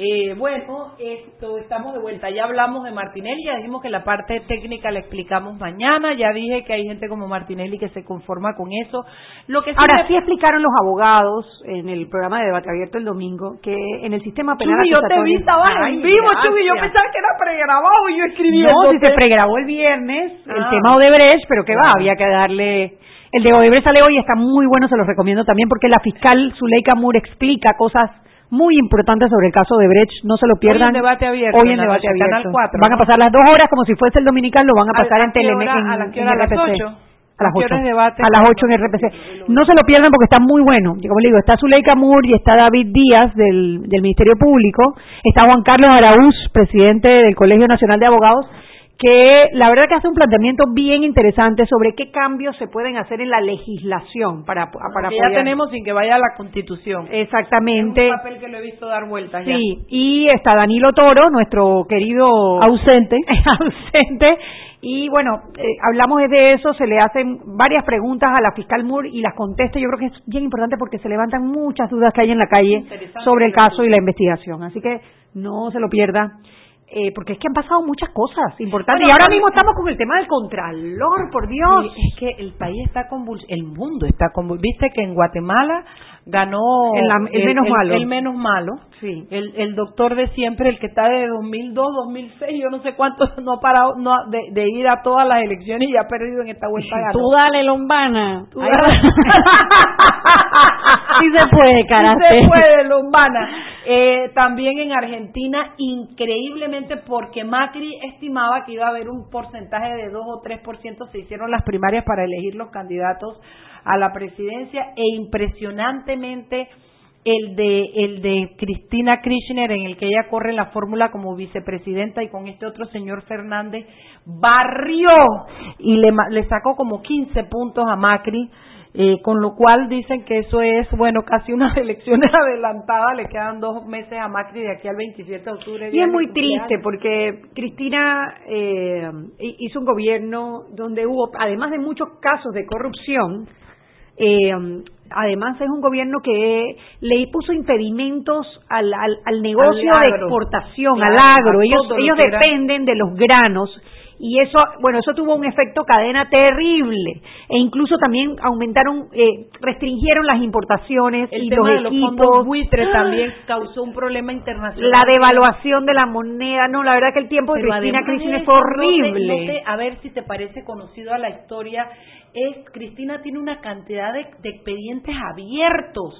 Eh, bueno, esto estamos de vuelta. Ya hablamos de Martinelli, ya dijimos que la parte técnica la explicamos mañana. Ya dije que hay gente como Martinelli que se conforma con eso. Lo que Ahora sí explicaron los abogados en el programa de debate abierto el domingo que en el sistema penal Chubi, yo te vi, estabas en vivo, Chubi. Yo pensaba que era pregrabado y yo escribiendo. No, si se pregrabó el viernes el ah. tema Odebrecht, pero que va, había que darle. El de Odebrecht sale hoy, está muy bueno, se los recomiendo también porque la fiscal Zuleika Moore explica cosas muy importante sobre el caso de Brecht, no se lo pierdan. Hoy en debate abierto. Hoy en debate abierto. Van a pasar las dos horas como si fuese el dominical, lo van a pasar en Telenet en, a las, en, a las 8. A las 8. A las 8 en RPC. No se lo pierdan porque está muy bueno. Como le digo, está Zuleika Moore y está David Díaz del, del Ministerio Público. Está Juan Carlos Araúz, presidente del Colegio Nacional de Abogados que la verdad que hace un planteamiento bien interesante sobre qué cambios se pueden hacer en la legislación para para que ya tenemos sin que vaya a la Constitución. Exactamente. Es un papel que lo he visto dar vueltas Sí, y está Danilo Toro, nuestro querido ausente, ausente y bueno, eh, hablamos de eso, se le hacen varias preguntas a la fiscal Moore y las contesta. Yo creo que es bien importante porque se levantan muchas dudas que hay en la calle sobre el caso y la investigación. Así que no se lo pierda. Eh, porque es que han pasado muchas cosas importantes. y ahora mismo estamos con el tema del contralor, por Dios. es que el país está convulsionado, el mundo está convulsionado. Viste que en Guatemala ganó el, menos malo. El menos malo. Sí. El, el doctor de siempre, el que está de 2002, 2006, yo no sé cuánto, no ha parado no, de, ir a todas las elecciones y ha perdido en esta vuelta. Tú dale, Lombana. Tú dale. sí se puede, carajo. Sí se puede, Lombana. Eh, también en Argentina, increíblemente, porque Macri estimaba que iba a haber un porcentaje de 2 o 3%, se hicieron las primarias para elegir los candidatos a la presidencia e impresionantemente el de el de Cristina Kirchner en el que ella corre la fórmula como vicepresidenta y con este otro señor Fernández barrió y le, le sacó como 15 puntos a Macri eh, con lo cual dicen que eso es, bueno, casi unas elecciones adelantadas, le quedan dos meses a Macri de aquí al 27 de octubre. Y es muy triste porque Cristina eh, hizo un gobierno donde hubo, además de muchos casos de corrupción, eh, además es un gobierno que le puso impedimentos al, al, negocio de exportación, al agro. Ellos, ellos dependen de los granos y eso, bueno, eso tuvo un efecto cadena terrible e incluso también aumentaron, eh, restringieron las importaciones El y tema los de los equipos. fondos buitre ¡Ah! también causó un problema internacional. La devaluación de la moneda, no, la verdad que el tiempo de Cristina de fue eso, no te- horrible. no te- a ver si te parece conocido a la historia, es Cristina tiene una cantidad de, expedientes abiertos.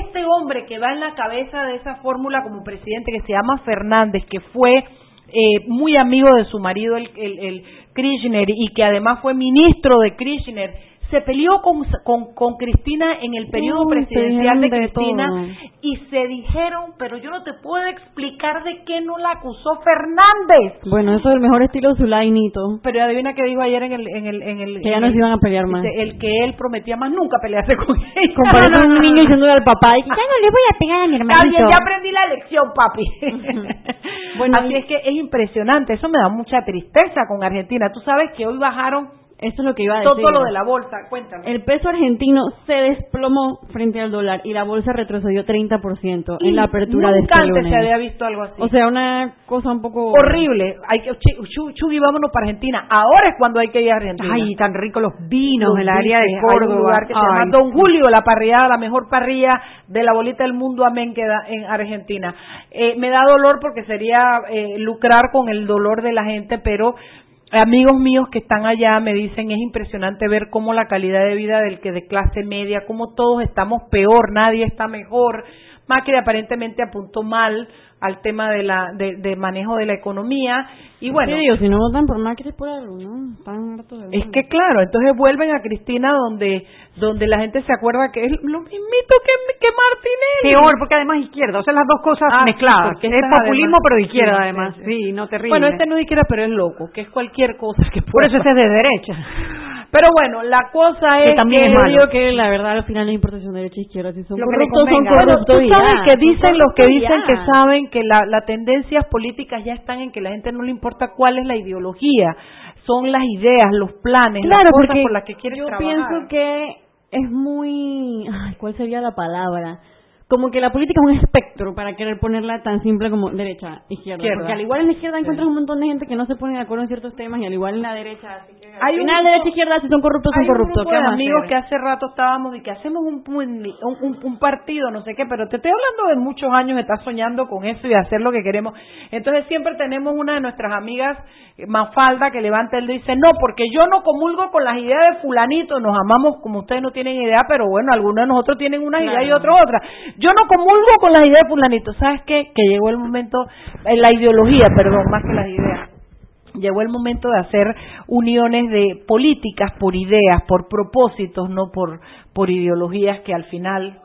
Este hombre que va en la cabeza de esa fórmula como presidente, que se llama Fernández, que fue eh, muy amigo de su marido, el, el, el Kirchner, y que además fue ministro de Kirchner, se peleó con, con, con Cristina en el periodo presidencial de Cristina todo. y se dijeron, pero yo no te puedo explicar de qué no la acusó Fernández. Bueno, eso es el mejor estilo Zulainito. Pero adivina qué dijo ayer en el en el en el Que ya no se iban a pelear más. el que él prometía más nunca pelearse con ella. Comparado con un niño diciéndole al papá, ya no le voy a pegar a mi Está hermanito. bien, ya aprendí la lección, papi. Bueno, Así y- es que es impresionante, eso me da mucha tristeza con Argentina. Tú sabes que hoy bajaron Eso es lo que iba a decir. todo lo de la bolsa, cuéntame. El peso argentino se desplomó frente al dólar y la bolsa retrocedió 30% en la apertura de Nunca este antes lunes. se había visto algo así. O sea, una cosa un poco horrible. Hay que vámonos para Argentina. Ahora es cuando hay que ir a Argentina. Ay, tan ricos los vinos en el área de biches, hay un Córdoba. lugar que se llama Don Julio, la parrillada, la mejor parrilla de la bolita del mundo, amén, que da en Argentina. Eh, me da dolor porque sería eh, lucrar con el dolor de la gente, pero amigos míos que están allá me dicen es impresionante ver cómo la calidad de vida del que de clase media, cómo todos estamos peor, nadie está mejor. Macri aparentemente apuntó mal al tema de la de, de manejo de la economía y bueno Sí, digo, si no votan por Macri es por algo, ¿no? Están hartos de es que claro, entonces vuelven a Cristina donde donde la gente se acuerda que es lo mismito que, que Martinelli. Peor, porque además izquierda, o sea, las dos cosas Ah, sí, mezcladas. porque es populismo, además- pero de izquierda sí, además. sí, Sí, no terrible. Bueno, este no es izquierda, pero es loco, que es cualquier cosa que Por pueda eso ese es de derecha. Pero bueno, la cosa Que es también que es malo. Yo digo que la verdad al final no importa si son derecha o izquierda, si son Lo que le corruptos son convenga. Bueno, corruptos tú y sabes ya, que son dicen los que corruptos y dicen ya. que saben que la- las tendencias políticas ya están en que la gente no le importa cuál es la ideología, son las ideas, los planes, Claro, las cosas porque por las que quieren yo trabajar. pienso que es muy... Ay, ¿Cuál sería la palabra? Como que la política es un espectro para querer ponerla tan simple como derecha, izquierda. Izquierda. Porque al igual en la izquierda encuentras un montón de gente que no se pone de acuerdo en ciertos temas y al igual en la derecha. Así que al Hay un final grupo- derecha izquierda, si son corruptos, son Hay corruptos. grupo ¿Qué de vamos a amigos que hace rato estábamos y que hacemos un, un, un- un partido, no sé qué, pero te estoy hablando de muchos años, estás soñando con eso y hacer lo que queremos. Entonces siempre tenemos una de nuestras amigas, eh, Mafalda, que levanta el dedo y dice, no, porque yo no comulgo con las ideas de fulanito, nos amamos como ustedes no tienen idea, pero bueno, algunos de nosotros tienen una idea y Claro. otros otra. Yo no comulgo con las ideas de fulanito, ¿sabes qué? Que llegó el momento, eh, la ideología, perdón, más que las ideas llegó el momento de hacer uniones de políticas por ideas, por propósitos, no por, por ideologías que al final,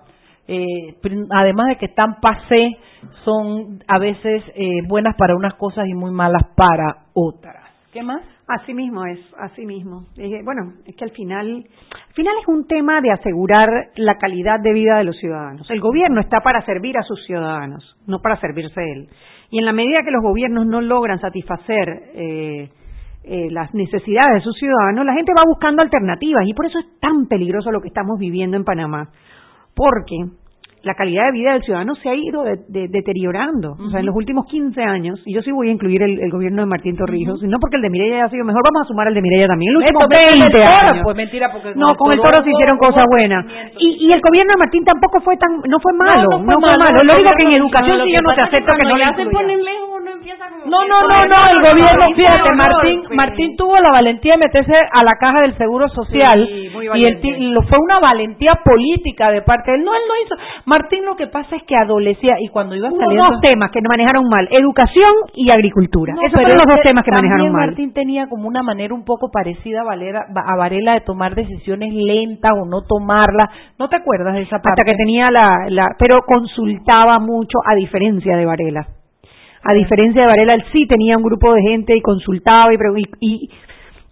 eh, además de que están pasé, son a veces eh, buenas para unas cosas y muy malas para otras. ¿Qué más? Así mismo es, así mismo. Eh, bueno, es que al final, al final es un tema de asegurar la calidad de vida de los ciudadanos. El gobierno está para servir a sus ciudadanos, no para servirse él. Y en la medida que los gobiernos no logran satisfacer eh, eh, las necesidades de sus ciudadanos, la gente va buscando alternativas y por eso es tan peligroso lo que estamos viviendo en Panamá, porque la calidad de vida del ciudadano se ha ido de- de- deteriorando. O sea, en los últimos 15 años, y yo sí voy a incluir el, el gobierno de Martín Torrijos, y no porque el de Mireya haya sido mejor, vamos a sumar el de Mireya también. El último Esto, vete 20 del toro, años. Pues mentira, porque No, con el toro se hicieron cosas buenas. Y, y el gobierno de Martín tampoco fue tan, no fue malo, no fue malo, Lo el digo que en educación lo sí yo no te acepto que no le incluya. ponen lejos, No, no, no, no, el gobierno, fíjate, Martín. Martín tuvo la valentía de meterse a la caja del Seguro Social Sí, y el fue una valentía política de parte de él. No, él no hizo. Martín lo que pasa es que adolecía y cuando iba Hubo saliendo dos temas que manejaron mal, educación y agricultura. No, Esos fueron los dos temas que manejaron también mal. Martín tenía como una manera un poco parecida a, Valera, a Varela de tomar decisiones lentas o no tomarlas. ¿No te acuerdas de esa parte? hasta que tenía la, la pero consultaba mucho a diferencia de Varela a diferencia de Varela él sí tenía un grupo de gente y consultaba y y,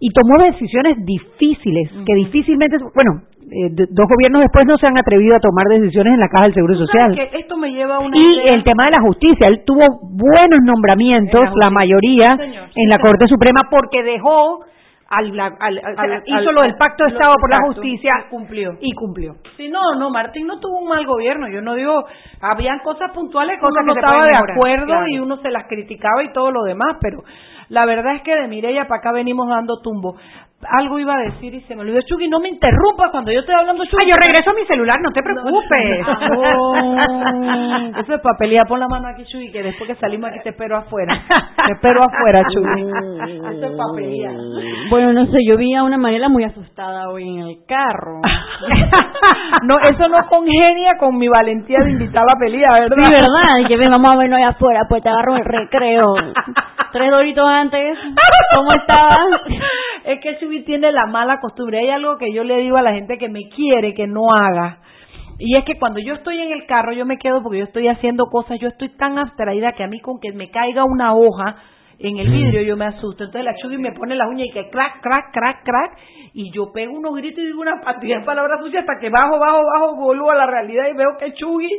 y, tomó decisiones difíciles que difícilmente bueno eh, dos gobiernos después no se han atrevido a tomar decisiones en la caja del seguro ¿Tú social. sabes que esto me lleva a una y idea- el tema de la justicia él tuvo buenos nombramientos En la mayoría Sí, señor, sí, en la señor. Corte Suprema porque dejó al, al- al- Al- hizo lo del pacto de Estado por la justicia y cumplió. y cumplió Sí, no, no, Martín no tuvo un mal gobierno. Yo no digo, habían cosas puntuales que Cosas uno no que se estaba de acuerdo claro. y uno se las criticaba y todo lo demás, pero La verdad es que de Mireya para acá venimos dando tumbo. Algo iba a decir y se me olvidó. Chugi, no me interrumpas cuando yo estoy hablando, Chugi. Ah, yo regreso a mi celular, no te preocupes. No. Eso es papelía. Pon la mano aquí, Chugi, que después que salimos aquí te espero afuera. Te espero afuera, Chugi. Eso es papelía. Bueno, no sé, yo vi a una Mariela muy asustada hoy en el carro. No, eso no congenia con mi valentía de invitar a la pelea, ¿verdad? Sí, ¿verdad? Y que ven, vamos a vernos allá afuera, pues te agarro el recreo. Tres doritos antes, ¿cómo estabas? Es que Tiene la mala costumbre. Hay algo que yo le digo a la gente que me quiere que no haga. Y es que cuando yo estoy en el carro, yo me quedo porque yo estoy haciendo cosas, yo estoy tan abstraída que a mí con que me caiga una hoja en el vidrio yo me asusto. Entonces la Chugi me pone la uña y que crack, crack, crack, crack. Y yo pego unos gritos y digo una cantidad de palabras sucias hasta que bajo, bajo, bajo, vuelvo a la realidad y veo que Chugi.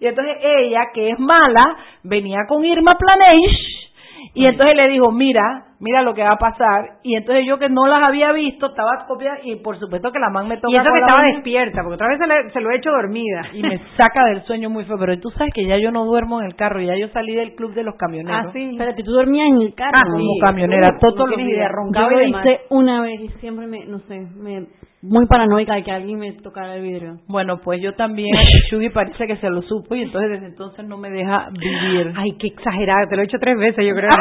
Y entonces ella, que es mala, venía con Irma Planeish y entonces le dijo, mira, mira lo que va a pasar. Y entonces yo que no las había visto, estaba copiada y por supuesto que la man me toca Y eso que estaba despierta, porque otra vez se, le- se lo he hecho dormida. y me saca del sueño muy feo. Pero tú sabes que ya yo no duermo en el carro, ya yo salí del club de los camioneros. Ah, sí. Espérate, tú dormías en el carro. Ah, como camionera, todos los días. Yo lo hice una vez y siempre me, no sé, me, muy paranoica de que alguien me tocara el vidrio. Bueno, pues yo también, Chugi parece que se lo supo y entonces desde entonces no me deja vivir. Ay, qué exagerada, te lo he hecho tres veces, yo creo.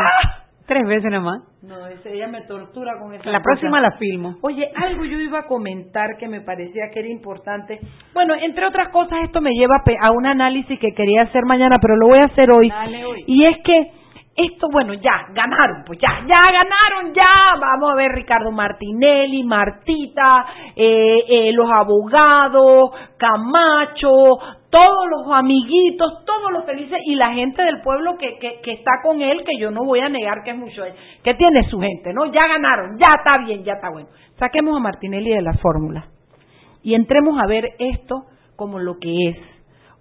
Tres veces nada más. No, ese, ella me tortura con esa La próxima la filmo. Oye, algo yo iba a comentar que me parecía que era importante. Bueno, entre otras cosas, esto me lleva a un análisis que quería hacer mañana, pero lo voy a hacer hoy. Y es que esto, bueno, ya, ganaron, pues ya, ya ganaron, ya. Vamos a ver Ricardo Martinelli, Martita, eh, eh, los abogados, Camacho, todos los amiguitos, todos los felices y la gente del pueblo que, que, que está con él, que yo no voy a negar que es mucho, que tiene su gente, ¿no? Ya ganaron, ya está bien, ya está bueno. Saquemos a Martinelli de la fórmula y entremos a ver esto como lo que es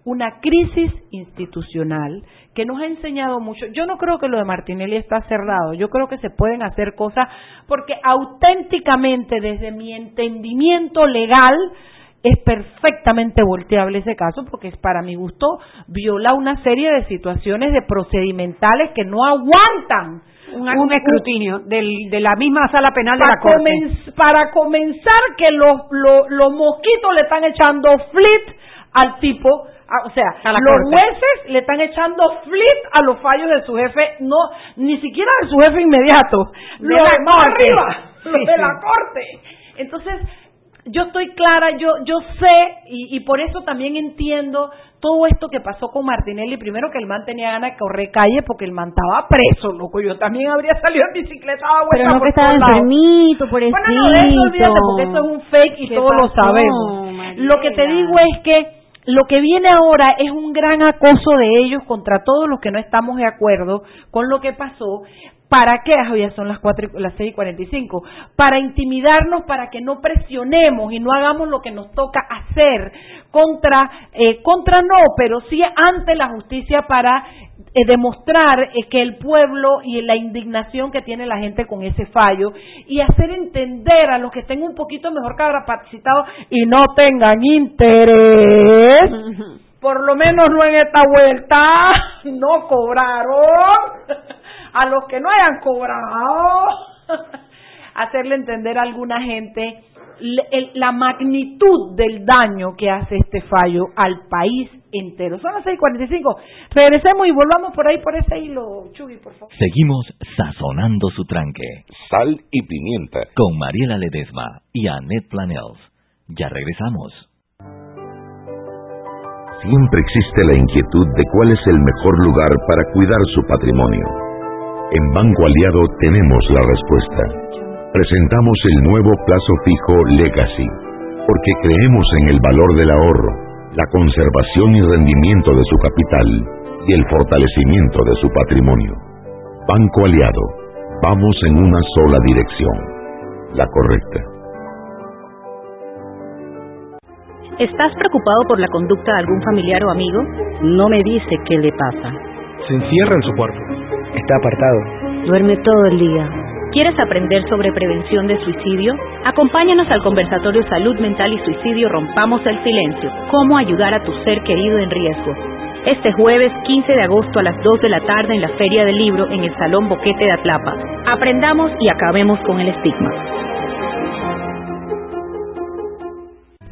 una crisis institucional que nos ha enseñado mucho. Yo no creo que lo de Martinelli está cerrado, yo creo que se pueden hacer cosas porque auténticamente desde mi entendimiento legal es perfectamente volteable ese caso porque es para mi gusto viola una serie de situaciones de procedimentales que no aguantan Un, un escrutinio del, de la misma sala penal de la corte. para comenzar que los, los, los mosquitos le están echando flit al tipo, o sea, A la los corte. jueces le están echando flit a los fallos de su jefe, no, ni siquiera de su jefe inmediato, De los de más arriba, los Sí, de la corte. Entonces, yo estoy clara, yo, yo sé, y, y por eso también entiendo todo esto que pasó con Martinelli. Primero que el man tenía ganas de correr calle porque el man estaba preso, loco. Yo también habría salido en bicicleta a Pero no que por estaba todos lados. enfermito, pobrecito. Bueno, no, de eso olvídate, porque eso es un fake y ¿Qué todos lo sabemos. Mariela? Lo que te digo es que lo que viene ahora es un gran acoso de ellos contra todos los que no estamos de acuerdo con lo que pasó. ¿Para qué? Ah, ya son las cuatro, las seis y cuarenta y cinco. Para intimidarnos, para que no presionemos y no hagamos lo que nos toca hacer contra, eh, contra no, pero sí ante la justicia para eh, demostrar eh, que el pueblo y la indignación que tiene la gente con ese fallo y hacer entender a los que estén un poquito mejor capacitados y no tengan interés, por lo menos no en esta vuelta, no cobraron, a los que no hayan cobrado, hacerle entender a alguna gente la magnitud del daño que hace este fallo al país entero. Son las 6:45. Regresemos y volvamos por ahí, por ese hilo, Chuy, por favor. Seguimos sazonando su tranque. Sal y pimienta. Con Mariela Ledesma y Annette Planels. Ya regresamos. Siempre existe la inquietud de cuál es el mejor lugar para cuidar su patrimonio. En Banco Aliado tenemos la respuesta. Presentamos el nuevo plazo fijo Legacy, porque creemos en el valor del ahorro, la conservación y rendimiento de su capital y el fortalecimiento de su patrimonio. Banco Aliado, vamos en una sola dirección, la correcta. ¿Estás preocupado por la conducta de algún familiar o amigo? No me dice qué le pasa. Se encierra en su cuarto. Está apartado. Duerme todo el día. ¿Quieres aprender sobre prevención de suicidio? Acompáñanos al conversatorio Salud Mental y Suicidio Rompamos el Silencio. Cómo ayudar a tu ser querido en riesgo. Este jueves 15 de agosto a las 2 de la tarde en la Feria del Libro en el Salón Boquete de Atlapa. Aprendamos y acabemos con el estigma.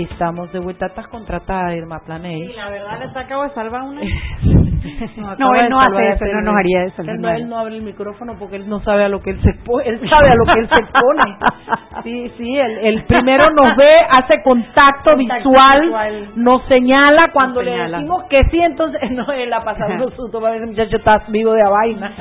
Estamos de vuelta, estás contratada, Irma Planel. Sí, la verdad les acabo de salvar una. no, él no hace eso, no nos haría eso. Él no, él no abre el micrófono porque él no sabe a lo que él se pone, él sabe a lo que él se pone. Sí, sí, el, primero nos ve, hace contacto, visual, nos señala cuando le decimos que sí, entonces no, él ha pasado un susto, va a ver, muchacho, estás vivo de a vaina.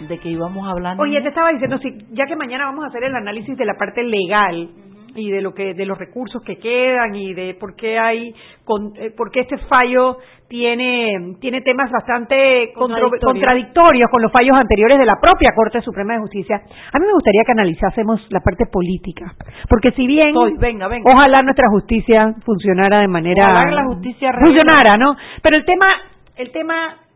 De que íbamos hablando. Oye, te estaba diciendo, si, ya que mañana vamos a hacer el análisis de la parte legal y de lo que de los recursos que quedan y de por qué hay con, eh, por qué este fallo tiene tiene temas bastante contradictorios con los fallos anteriores de la propia Corte Suprema de Justicia. A mí me gustaría que analizásemos la parte política, porque si bien venga, venga. ojalá nuestra justicia funcionara de manera ojalá la justicia funcionara, ¿no? Pero el tema el tema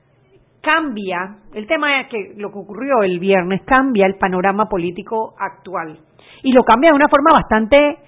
cambia, el tema es que lo que ocurrió el viernes cambia el panorama político actual y lo cambia de una forma bastante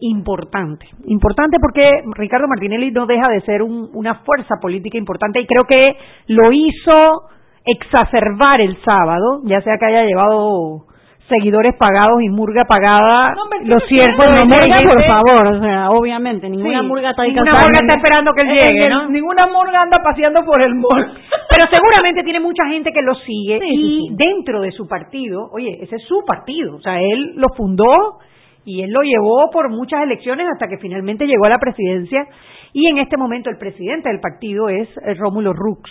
importante. Importante porque Ricardo Martinelli no deja de ser una fuerza política importante y creo que lo hizo exacerbar el sábado, ya sea que haya llevado seguidores pagados y murga pagada, lo cierto no murga, por favor, o sea, obviamente, ninguna murga está Ninguna murga está esperando que él llegue, ¿no? Ninguna murga anda paseando por el mall. Pero seguramente tiene mucha gente que lo sigue y dentro de su partido, oye, ese es su partido, o sea, él lo fundó y él lo llevó por muchas elecciones hasta que finalmente llegó a la presidencia y en este momento el presidente del partido es eh, Rómulo Rux,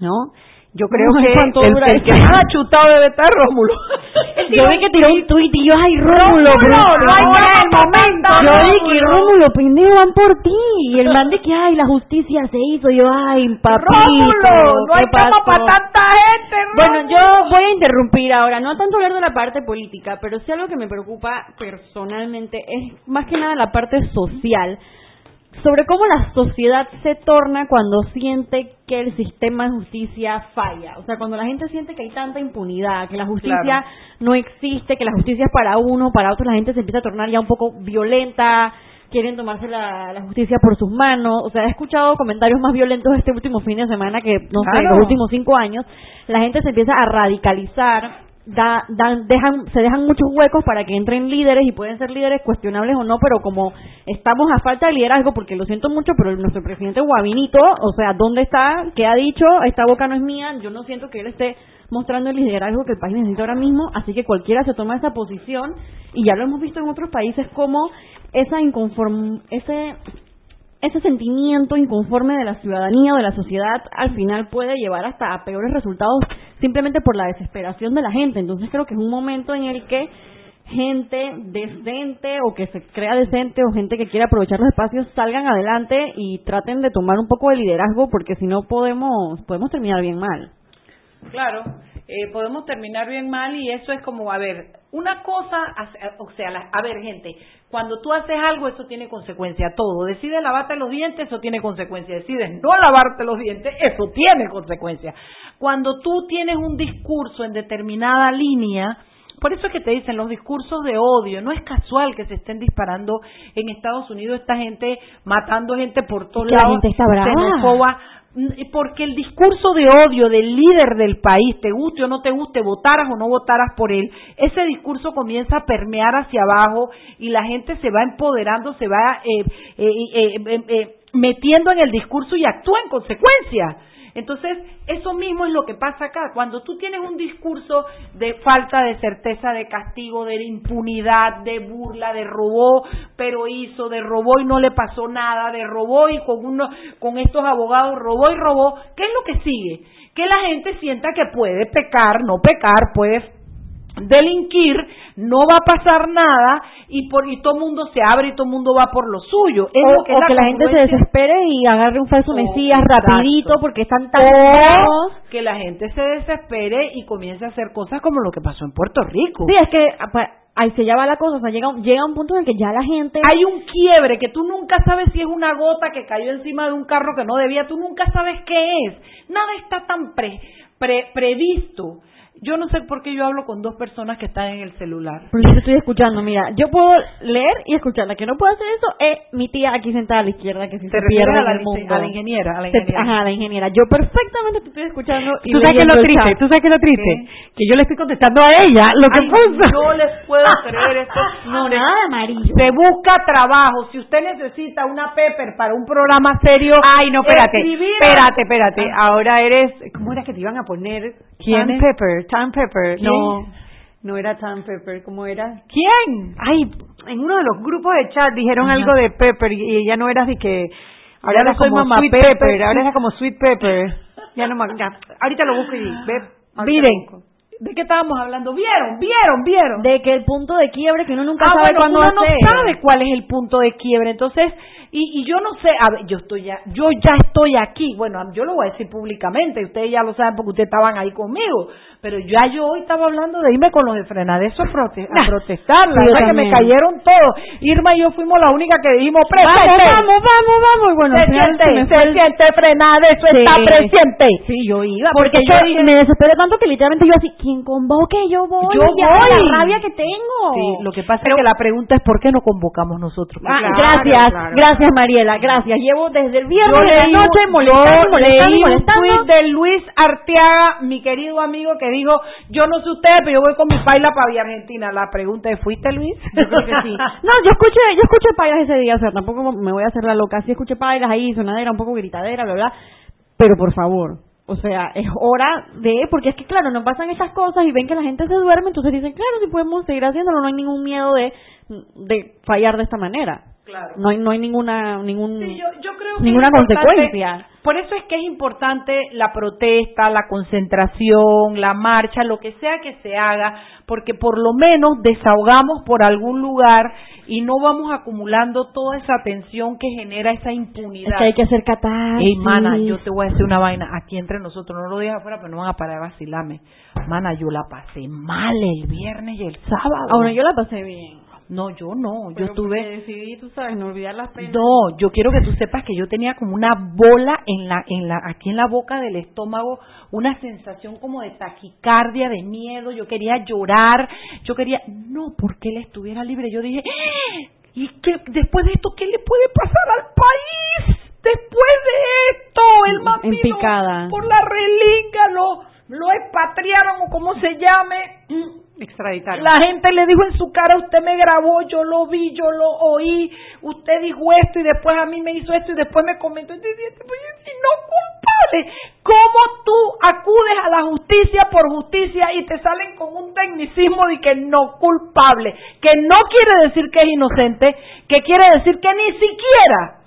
¿no? Yo creo que el, el, que más ha chutado debe estar Rómulo. yo vi que tiró un tuit y yo, ay, Rómulo, Rómulo no hay el momento. Yo dije, Rómulo, pendejo, van por ti. Y el man de que, ay, la justicia se hizo. Yo, ay, papito. Rómulo, no hay cama para tanta gente, Bueno, yo voy a interrumpir ahora. No tanto hablar de la parte política, pero sí algo que me preocupa personalmente es más que nada la parte social sobre cómo la sociedad se torna cuando siente que el sistema de justicia falla. O sea, cuando la gente siente que hay tanta impunidad, que la justicia no existe, que la justicia es para uno, para otro la gente se empieza a tornar ya un poco violenta, quieren tomarse la, justicia por sus manos. O sea, he escuchado comentarios más violentos este último fin de semana que, no sé, los últimos cinco años. La gente se empieza a radicalizar da, dan, dejan, se dejan muchos huecos para que entren líderes y pueden ser líderes cuestionables o no, pero como estamos a falta de liderazgo, porque lo siento mucho, pero nuestro presidente Guavinito, o sea, ¿dónde está? ¿Qué ha dicho? Esta boca no es mía, yo no siento que él esté mostrando el liderazgo que el país necesita ahora mismo, así que cualquiera se toma esa posición y ya lo hemos visto en otros países como esa inconform ese ese sentimiento inconforme de la ciudadanía o de la sociedad al final puede llevar hasta a peores resultados simplemente por la desesperación de la gente. Entonces creo que es un momento en el que gente decente o que se crea decente o gente que quiere aprovechar los espacios salgan adelante y traten de tomar un poco de liderazgo porque si no podemos podemos terminar bien mal. Claro, eh, podemos terminar bien mal y eso es como, a ver, una cosa, o sea, a ver gente, cuando tú haces algo eso tiene consecuencia, todo, decides lavarte los dientes, eso tiene consecuencia, decides no lavarte los dientes, eso tiene consecuencia. Cuando tú tienes un discurso en determinada línea, por eso es que te dicen los discursos de odio. No es casual que se estén disparando en Estados Unidos esta gente, matando gente por todos lados. La gente está brava porque el discurso de odio del líder del país, te guste o no te guste, votaras o no votaras por él, ese discurso comienza a permear hacia abajo y la gente se va empoderando, se va eh, eh, eh, eh, eh, metiendo en el discurso y actúa en consecuencia. Entonces, eso mismo es lo que pasa acá. Cuando tú tienes un discurso de falta de certeza, de castigo, de impunidad, de burla, de robó, pero hizo, de robó y no le pasó nada, de robó y con, uno, con estos abogados robó y robó, ¿qué es lo que sigue? Que la gente sienta que puede pecar, no pecar, puede delinquir, no va a pasar nada y por y todo el mundo se abre y todo el mundo va por lo suyo. Es o, lo que, es o la que la gente se desespere y agarre un falso mesías Exacto. rapidito porque están tan O que la gente se desespere y comience a hacer cosas como lo que pasó en Puerto Rico. Sí, es que apa- ahí se lleva la cosa, o sea, llega, llega un punto en el que ya la gente... Hay un quiebre que tú nunca sabes si es una gota que cayó encima de un carro que no debía, tú nunca sabes qué es. Nada está tan pre, pre- previsto. Yo no sé por qué yo hablo con dos personas que están en el celular. Yo te estoy escuchando, mira, yo puedo leer y escuchar. La que no puede hacer eso es mi tía aquí sentada a la izquierda, que si ¿Te se pierde a la, el mundo. a la ingeniera? A la ingeniera. Ajá, la ingeniera. Yo perfectamente te estoy escuchando y ¿Tú sabes leyendo lo triste? ¿Tú sabes qué es lo triste? Que yo le estoy contestando a ella lo que Ay, puso. No les puedo creer esto. No, nada amarillo. Se busca trabajo. Si usted necesita una Pepper para un programa serio. Ay, no, espérate, escribir espérate, espérate. Ahora eres, ¿cómo era que te iban a poner? ¿Quién? Pepper, Tan Pepper. No, no era Tan Pepper, ¿cómo era? ¿Quién? Ay, en uno de los grupos de chat dijeron Ajá. algo de Pepper y ella no era así que ahora era como mamá Sweet Pepper. Pepper, ahora era como Sweet Pepper. Ya no me, ya, ahorita lo busco y ve. Miren. ¿de qué estábamos hablando? ¿Vieron? ¿Vieron? ¿Vieron? De que el punto de quiebre que uno nunca ah, sabe bueno, cuándo uno no sabe cuál es el punto de quiebre. Entonces, y, y yo no sé, a ver, yo estoy ya, yo ya estoy aquí. Bueno, yo lo voy a decir públicamente, ustedes ya lo saben porque ustedes estaban ahí conmigo. Pero ya yo hoy estaba hablando de irme con los de Frenadeso a, prote- a protestar. La verdad que me cayeron todos. Irma y yo fuimos la única que dijimos, presente. vamos, vamos, vamos. Y bueno, se siente, se me siente Frenadeso, Sí. está presente. Sí, yo iba, Porque porque, yo me desesperé tanto que literalmente yo así, ¿quién convoque? Yo voy. Yo ya, voy. La rabia que tengo. Sí, lo que pasa es que la pregunta es por qué no convocamos nosotros. Ah, Claro, gracias, claro. gracias Mariela, gracias. Llevo desde el viernes de la noche un- molestando, molestando, leí un molestando. tuit de Luis Arteaga, mi querido amigo, que dijo, yo no sé ustedes, pero yo voy con mi paila para Vía Argentina. La pregunta es, ¿fuiste Luis? Yo creo que sí. No, yo escuché, yo escuché pailas ese día, o sea, tampoco me voy a hacer la loca. Sí escuché pailas ahí, sonadera, un poco gritadera, bla, bla. Pero por favor, o sea, es hora de, porque es que claro, nos pasan esas cosas y ven que la gente se duerme, entonces dicen, claro, si podemos seguir haciéndolo, no hay ningún miedo de, de fallar de esta manera. Claro. No hay, no hay ninguna, ningún, Sí, yo, yo creo que ninguna consecuencia. Por eso es que es importante la protesta, la concentración, la marcha, lo que sea que se haga, porque por lo menos desahogamos por algún lugar y no vamos acumulando toda esa tensión que genera esa impunidad. Es que hay que hacer catarsis. Ey, mana, yo te voy a decir una vaina aquí entre nosotros, no lo digas afuera, pero no van a parar de vacilarme. Mana, yo la pasé mal el viernes y el sábado. Ah, bueno, yo la pasé bien. No, yo no, yo estuve... decidí, tú sabes, no olvidar las penas. No, yo quiero que tú sepas que yo tenía como una bola en la, en la, aquí en la boca del estómago, una sensación como de taquicardia, de miedo, yo quería llorar, yo quería, no, porque él estuviera libre, yo dije, "¡Ah! ¿y qué, después de esto qué le puede pasar al país? Después de esto, el picada. por la relinga, lo, lo expatriaron o como se llame, Extraditaron. la gente le dijo en su cara, usted me grabó, yo lo vi, yo lo oí, usted dijo esto y después a mí me hizo esto y después me comentó y dice, no culpable. ¿Cómo tú acudes a la justicia por justicia y te salen con un tecnicismo de que no culpable? Que no quiere decir que es inocente, que quiere decir que ni siquiera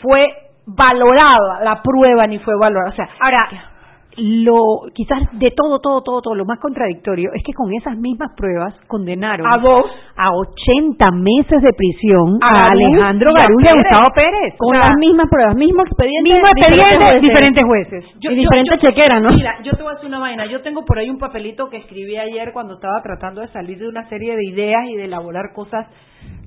fue valorada la prueba ni fue valorada. O sea, Ahora, lo quizás de todo, todo, todo, todo, lo más contradictorio es que con esas mismas pruebas condenaron a dos a 80 meses de prisión A Alejandro y a Garú y a. Gustavo Pérez. Con O sea, las mismas pruebas, mismo expediente. mismo expediente, diferentes jueces. Yo- y yo- diferente yo- chequera, ¿no? Mira, yo te voy a decir una vaina. Yo tengo por ahí un papelito que escribí ayer cuando estaba tratando de salir de una serie de ideas y de elaborar cosas.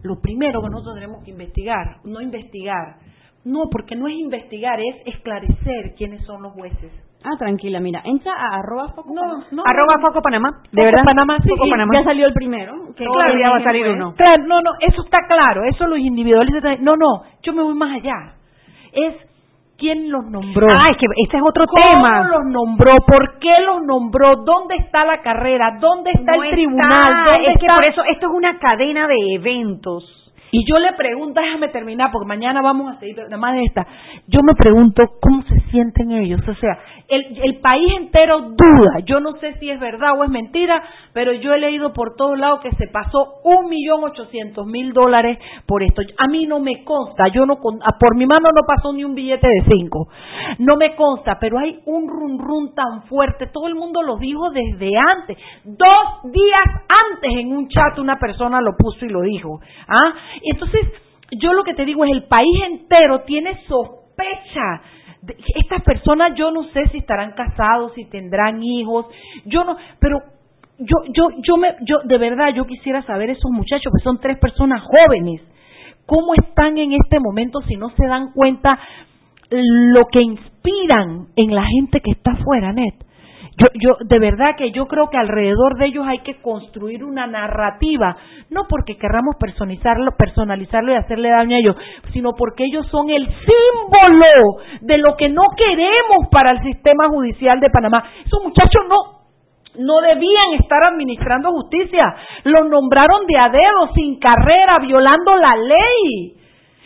Lo primero que nosotros tenemos que investigar, no investigar. No, porque no es investigar, es esclarecer quiénes son los jueces. Ah, tranquila, mira, entra a arroba foco No, no. Arroba Foco Panamá. De verdad. Panamá, sí, Foco Panamá. Ya salió el primero. que Todavía va a salir uno. Claro, no, no, eso está claro, eso los individualistas, no, no, yo me voy más allá. Es ¿Quién los nombró? Ah, es que este es otro ¿Cómo tema. los nombró? ¿Por qué los nombró? ¿Dónde está la carrera? ¿Dónde está el tribunal? está, ¿Dónde es que está? por eso esto es una cadena de eventos. Y yo le pregunto, déjame terminar porque mañana vamos a seguir, nada más de esta. Yo me pregunto cómo se sienten ellos. O sea, el, el país entero duda. Yo no sé si es verdad o es mentira, pero yo he leído por todos lados que se pasó un millón ochocientos mil dólares por esto. A mí no me consta, yo no por mi mano no pasó ni un billete de cinco. No me consta, pero hay un run run tan fuerte. Todo el mundo lo dijo desde antes. Dos días antes en un chat una persona lo puso y lo dijo. ¿Ah? Entonces, yo lo que te digo es el país entero tiene sospecha. Estas personas yo no sé si estarán casados, si tendrán hijos, yo no, pero yo, yo, yo me, yo de verdad yo quisiera saber esos muchachos que son tres personas jóvenes, cómo están en este momento si no se dan cuenta lo que inspiran en la gente que está afuera, Net. Yo, yo, de verdad que yo creo que alrededor de ellos hay que construir una narrativa, no porque querramos personalizarlo, personalizarlo y hacerle daño a ellos, sino porque ellos son el símbolo de lo que no queremos para el sistema judicial de Panamá. Esos muchachos no, no debían estar administrando justicia. Los nombraron de a dedo, sin carrera, violando la ley.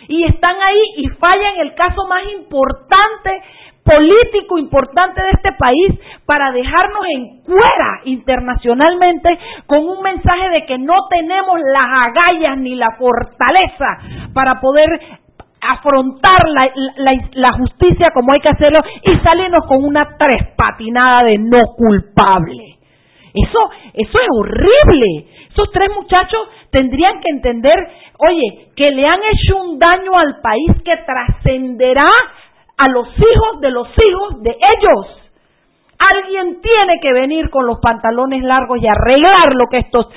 Y están ahí y fallan el caso más importante, político importante de este país, para dejarnos en cuera internacionalmente con un mensaje de que no tenemos las agallas ni la fortaleza para poder afrontar la, justicia como hay que hacerlo y salirnos con una trespatinada de no culpable. Eso, eso es horrible. Esos tres muchachos tendrían que entender, oye, que le han hecho un daño al país que trascenderá a los hijos de los hijos de ellos. Alguien tiene que venir con los pantalones largos y arreglar lo que estos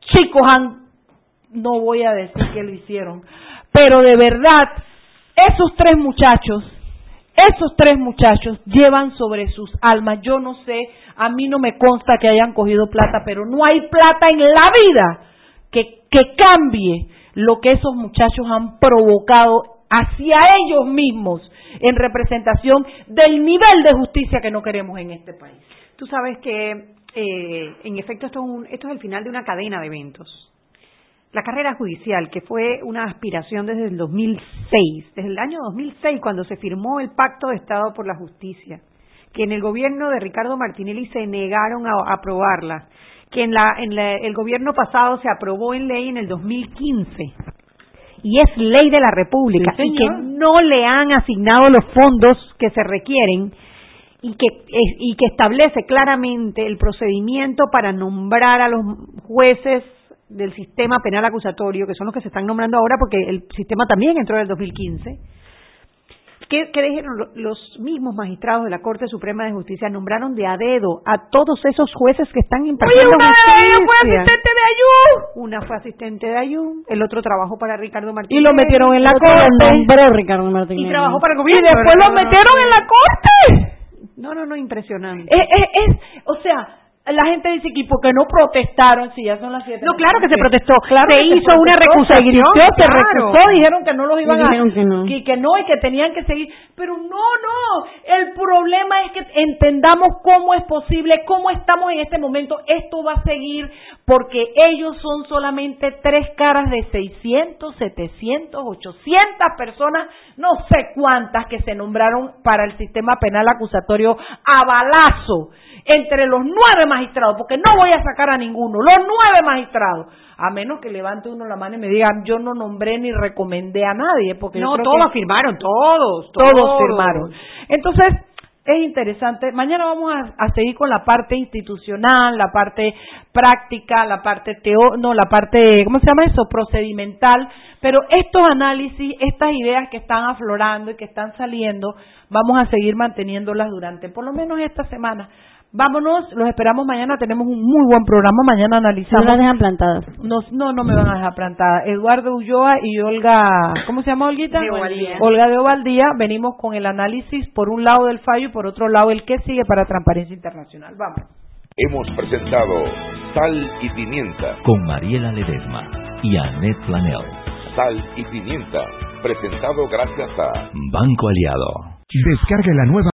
chicos han, no voy a decir que lo hicieron, pero de verdad, esos tres muchachos, esos tres muchachos llevan sobre sus almas, yo no sé, a mí no me consta que hayan cogido plata, pero no hay plata en la vida que, que cambie lo que esos muchachos han provocado hacia ellos mismos en representación del nivel de justicia que no queremos en este país. Tú sabes que, eh, en efecto, esto es, un- esto es el final de una cadena de eventos. La carrera judicial, que fue una aspiración desde el 2006, desde el año 2006, cuando se firmó el Pacto de Estado por la Justicia, que en el gobierno de Ricardo Martinelli se negaron a, aprobarla, que en, la, en la- el gobierno pasado se aprobó en ley en el 2015 y es ley de la República Sí, y que no le han asignado los fondos que se requieren y que, y que establece claramente el procedimiento para nombrar a los jueces del sistema penal acusatorio, que son los que se están nombrando ahora porque el sistema también entró en el 2015. ¿Qué, qué dijeron Lo- los mismos magistrados de la Corte Suprema de Justicia? Nombraron de a dedo a todos esos jueces que están impartiendo Oye, una ellas fue justicia. asistente de Ayú. Una fue asistente de Ayun, el otro trabajó para Ricardo Martínez. Y lo metieron en la corte. nombró Ricardo Martínez. Y trabajó para el Y gobierno. después lo metieron en la corte. No, no, no, impresionante. Es, es, es- o sea, la gente dice que ¿por qué no protestaron si ya son las siete? No, claro que se protestó. Claro Se hizo una protestó, recusación, Se gritó, se claro. recusó, dijeron que no los iban a... Que no. Que, que no y que tenían que seguir. Pero no, no. El problema es que entendamos cómo es posible, cómo estamos en este momento. Esto va a seguir porque ellos son solamente tres caras de 600, 700, 800 personas, no sé cuántas que se nombraron para el sistema penal acusatorio a balazo entre los nueve magistrados, porque no voy a sacar a ninguno, los nueve magistrados, a menos que levante uno la mano y me diga, yo no nombré ni recomendé a nadie, porque yo No, creo todos que firmaron, todos, todos, todos. firmaron. Entonces, es interesante. Mañana vamos a, a seguir con la parte institucional, la parte práctica, la parte teo, no, la parte, ¿cómo se llama eso? Procedimental. Pero estos análisis, estas ideas que están aflorando y que están saliendo, vamos a seguir manteniéndolas durante por lo menos esta semana. Vámonos, los esperamos mañana, tenemos un muy buen programa, mañana No analizamos. las dejan plantadas. Nos- no, no me van a dejar plantada. Eduardo Ulloa y Olga, ¿cómo se llama Olguita? De Ovaldía. Olga de Ovaldía. Venimos con el análisis por un lado del fallo y por otro lado el que sigue para Transparencia Internacional. Vamos. Hemos presentado Sal y Pimienta. Con Mariela Ledesma y Annette Planel. Sal y Pimienta. Presentado gracias a Banco Aliado. Descargue la nueva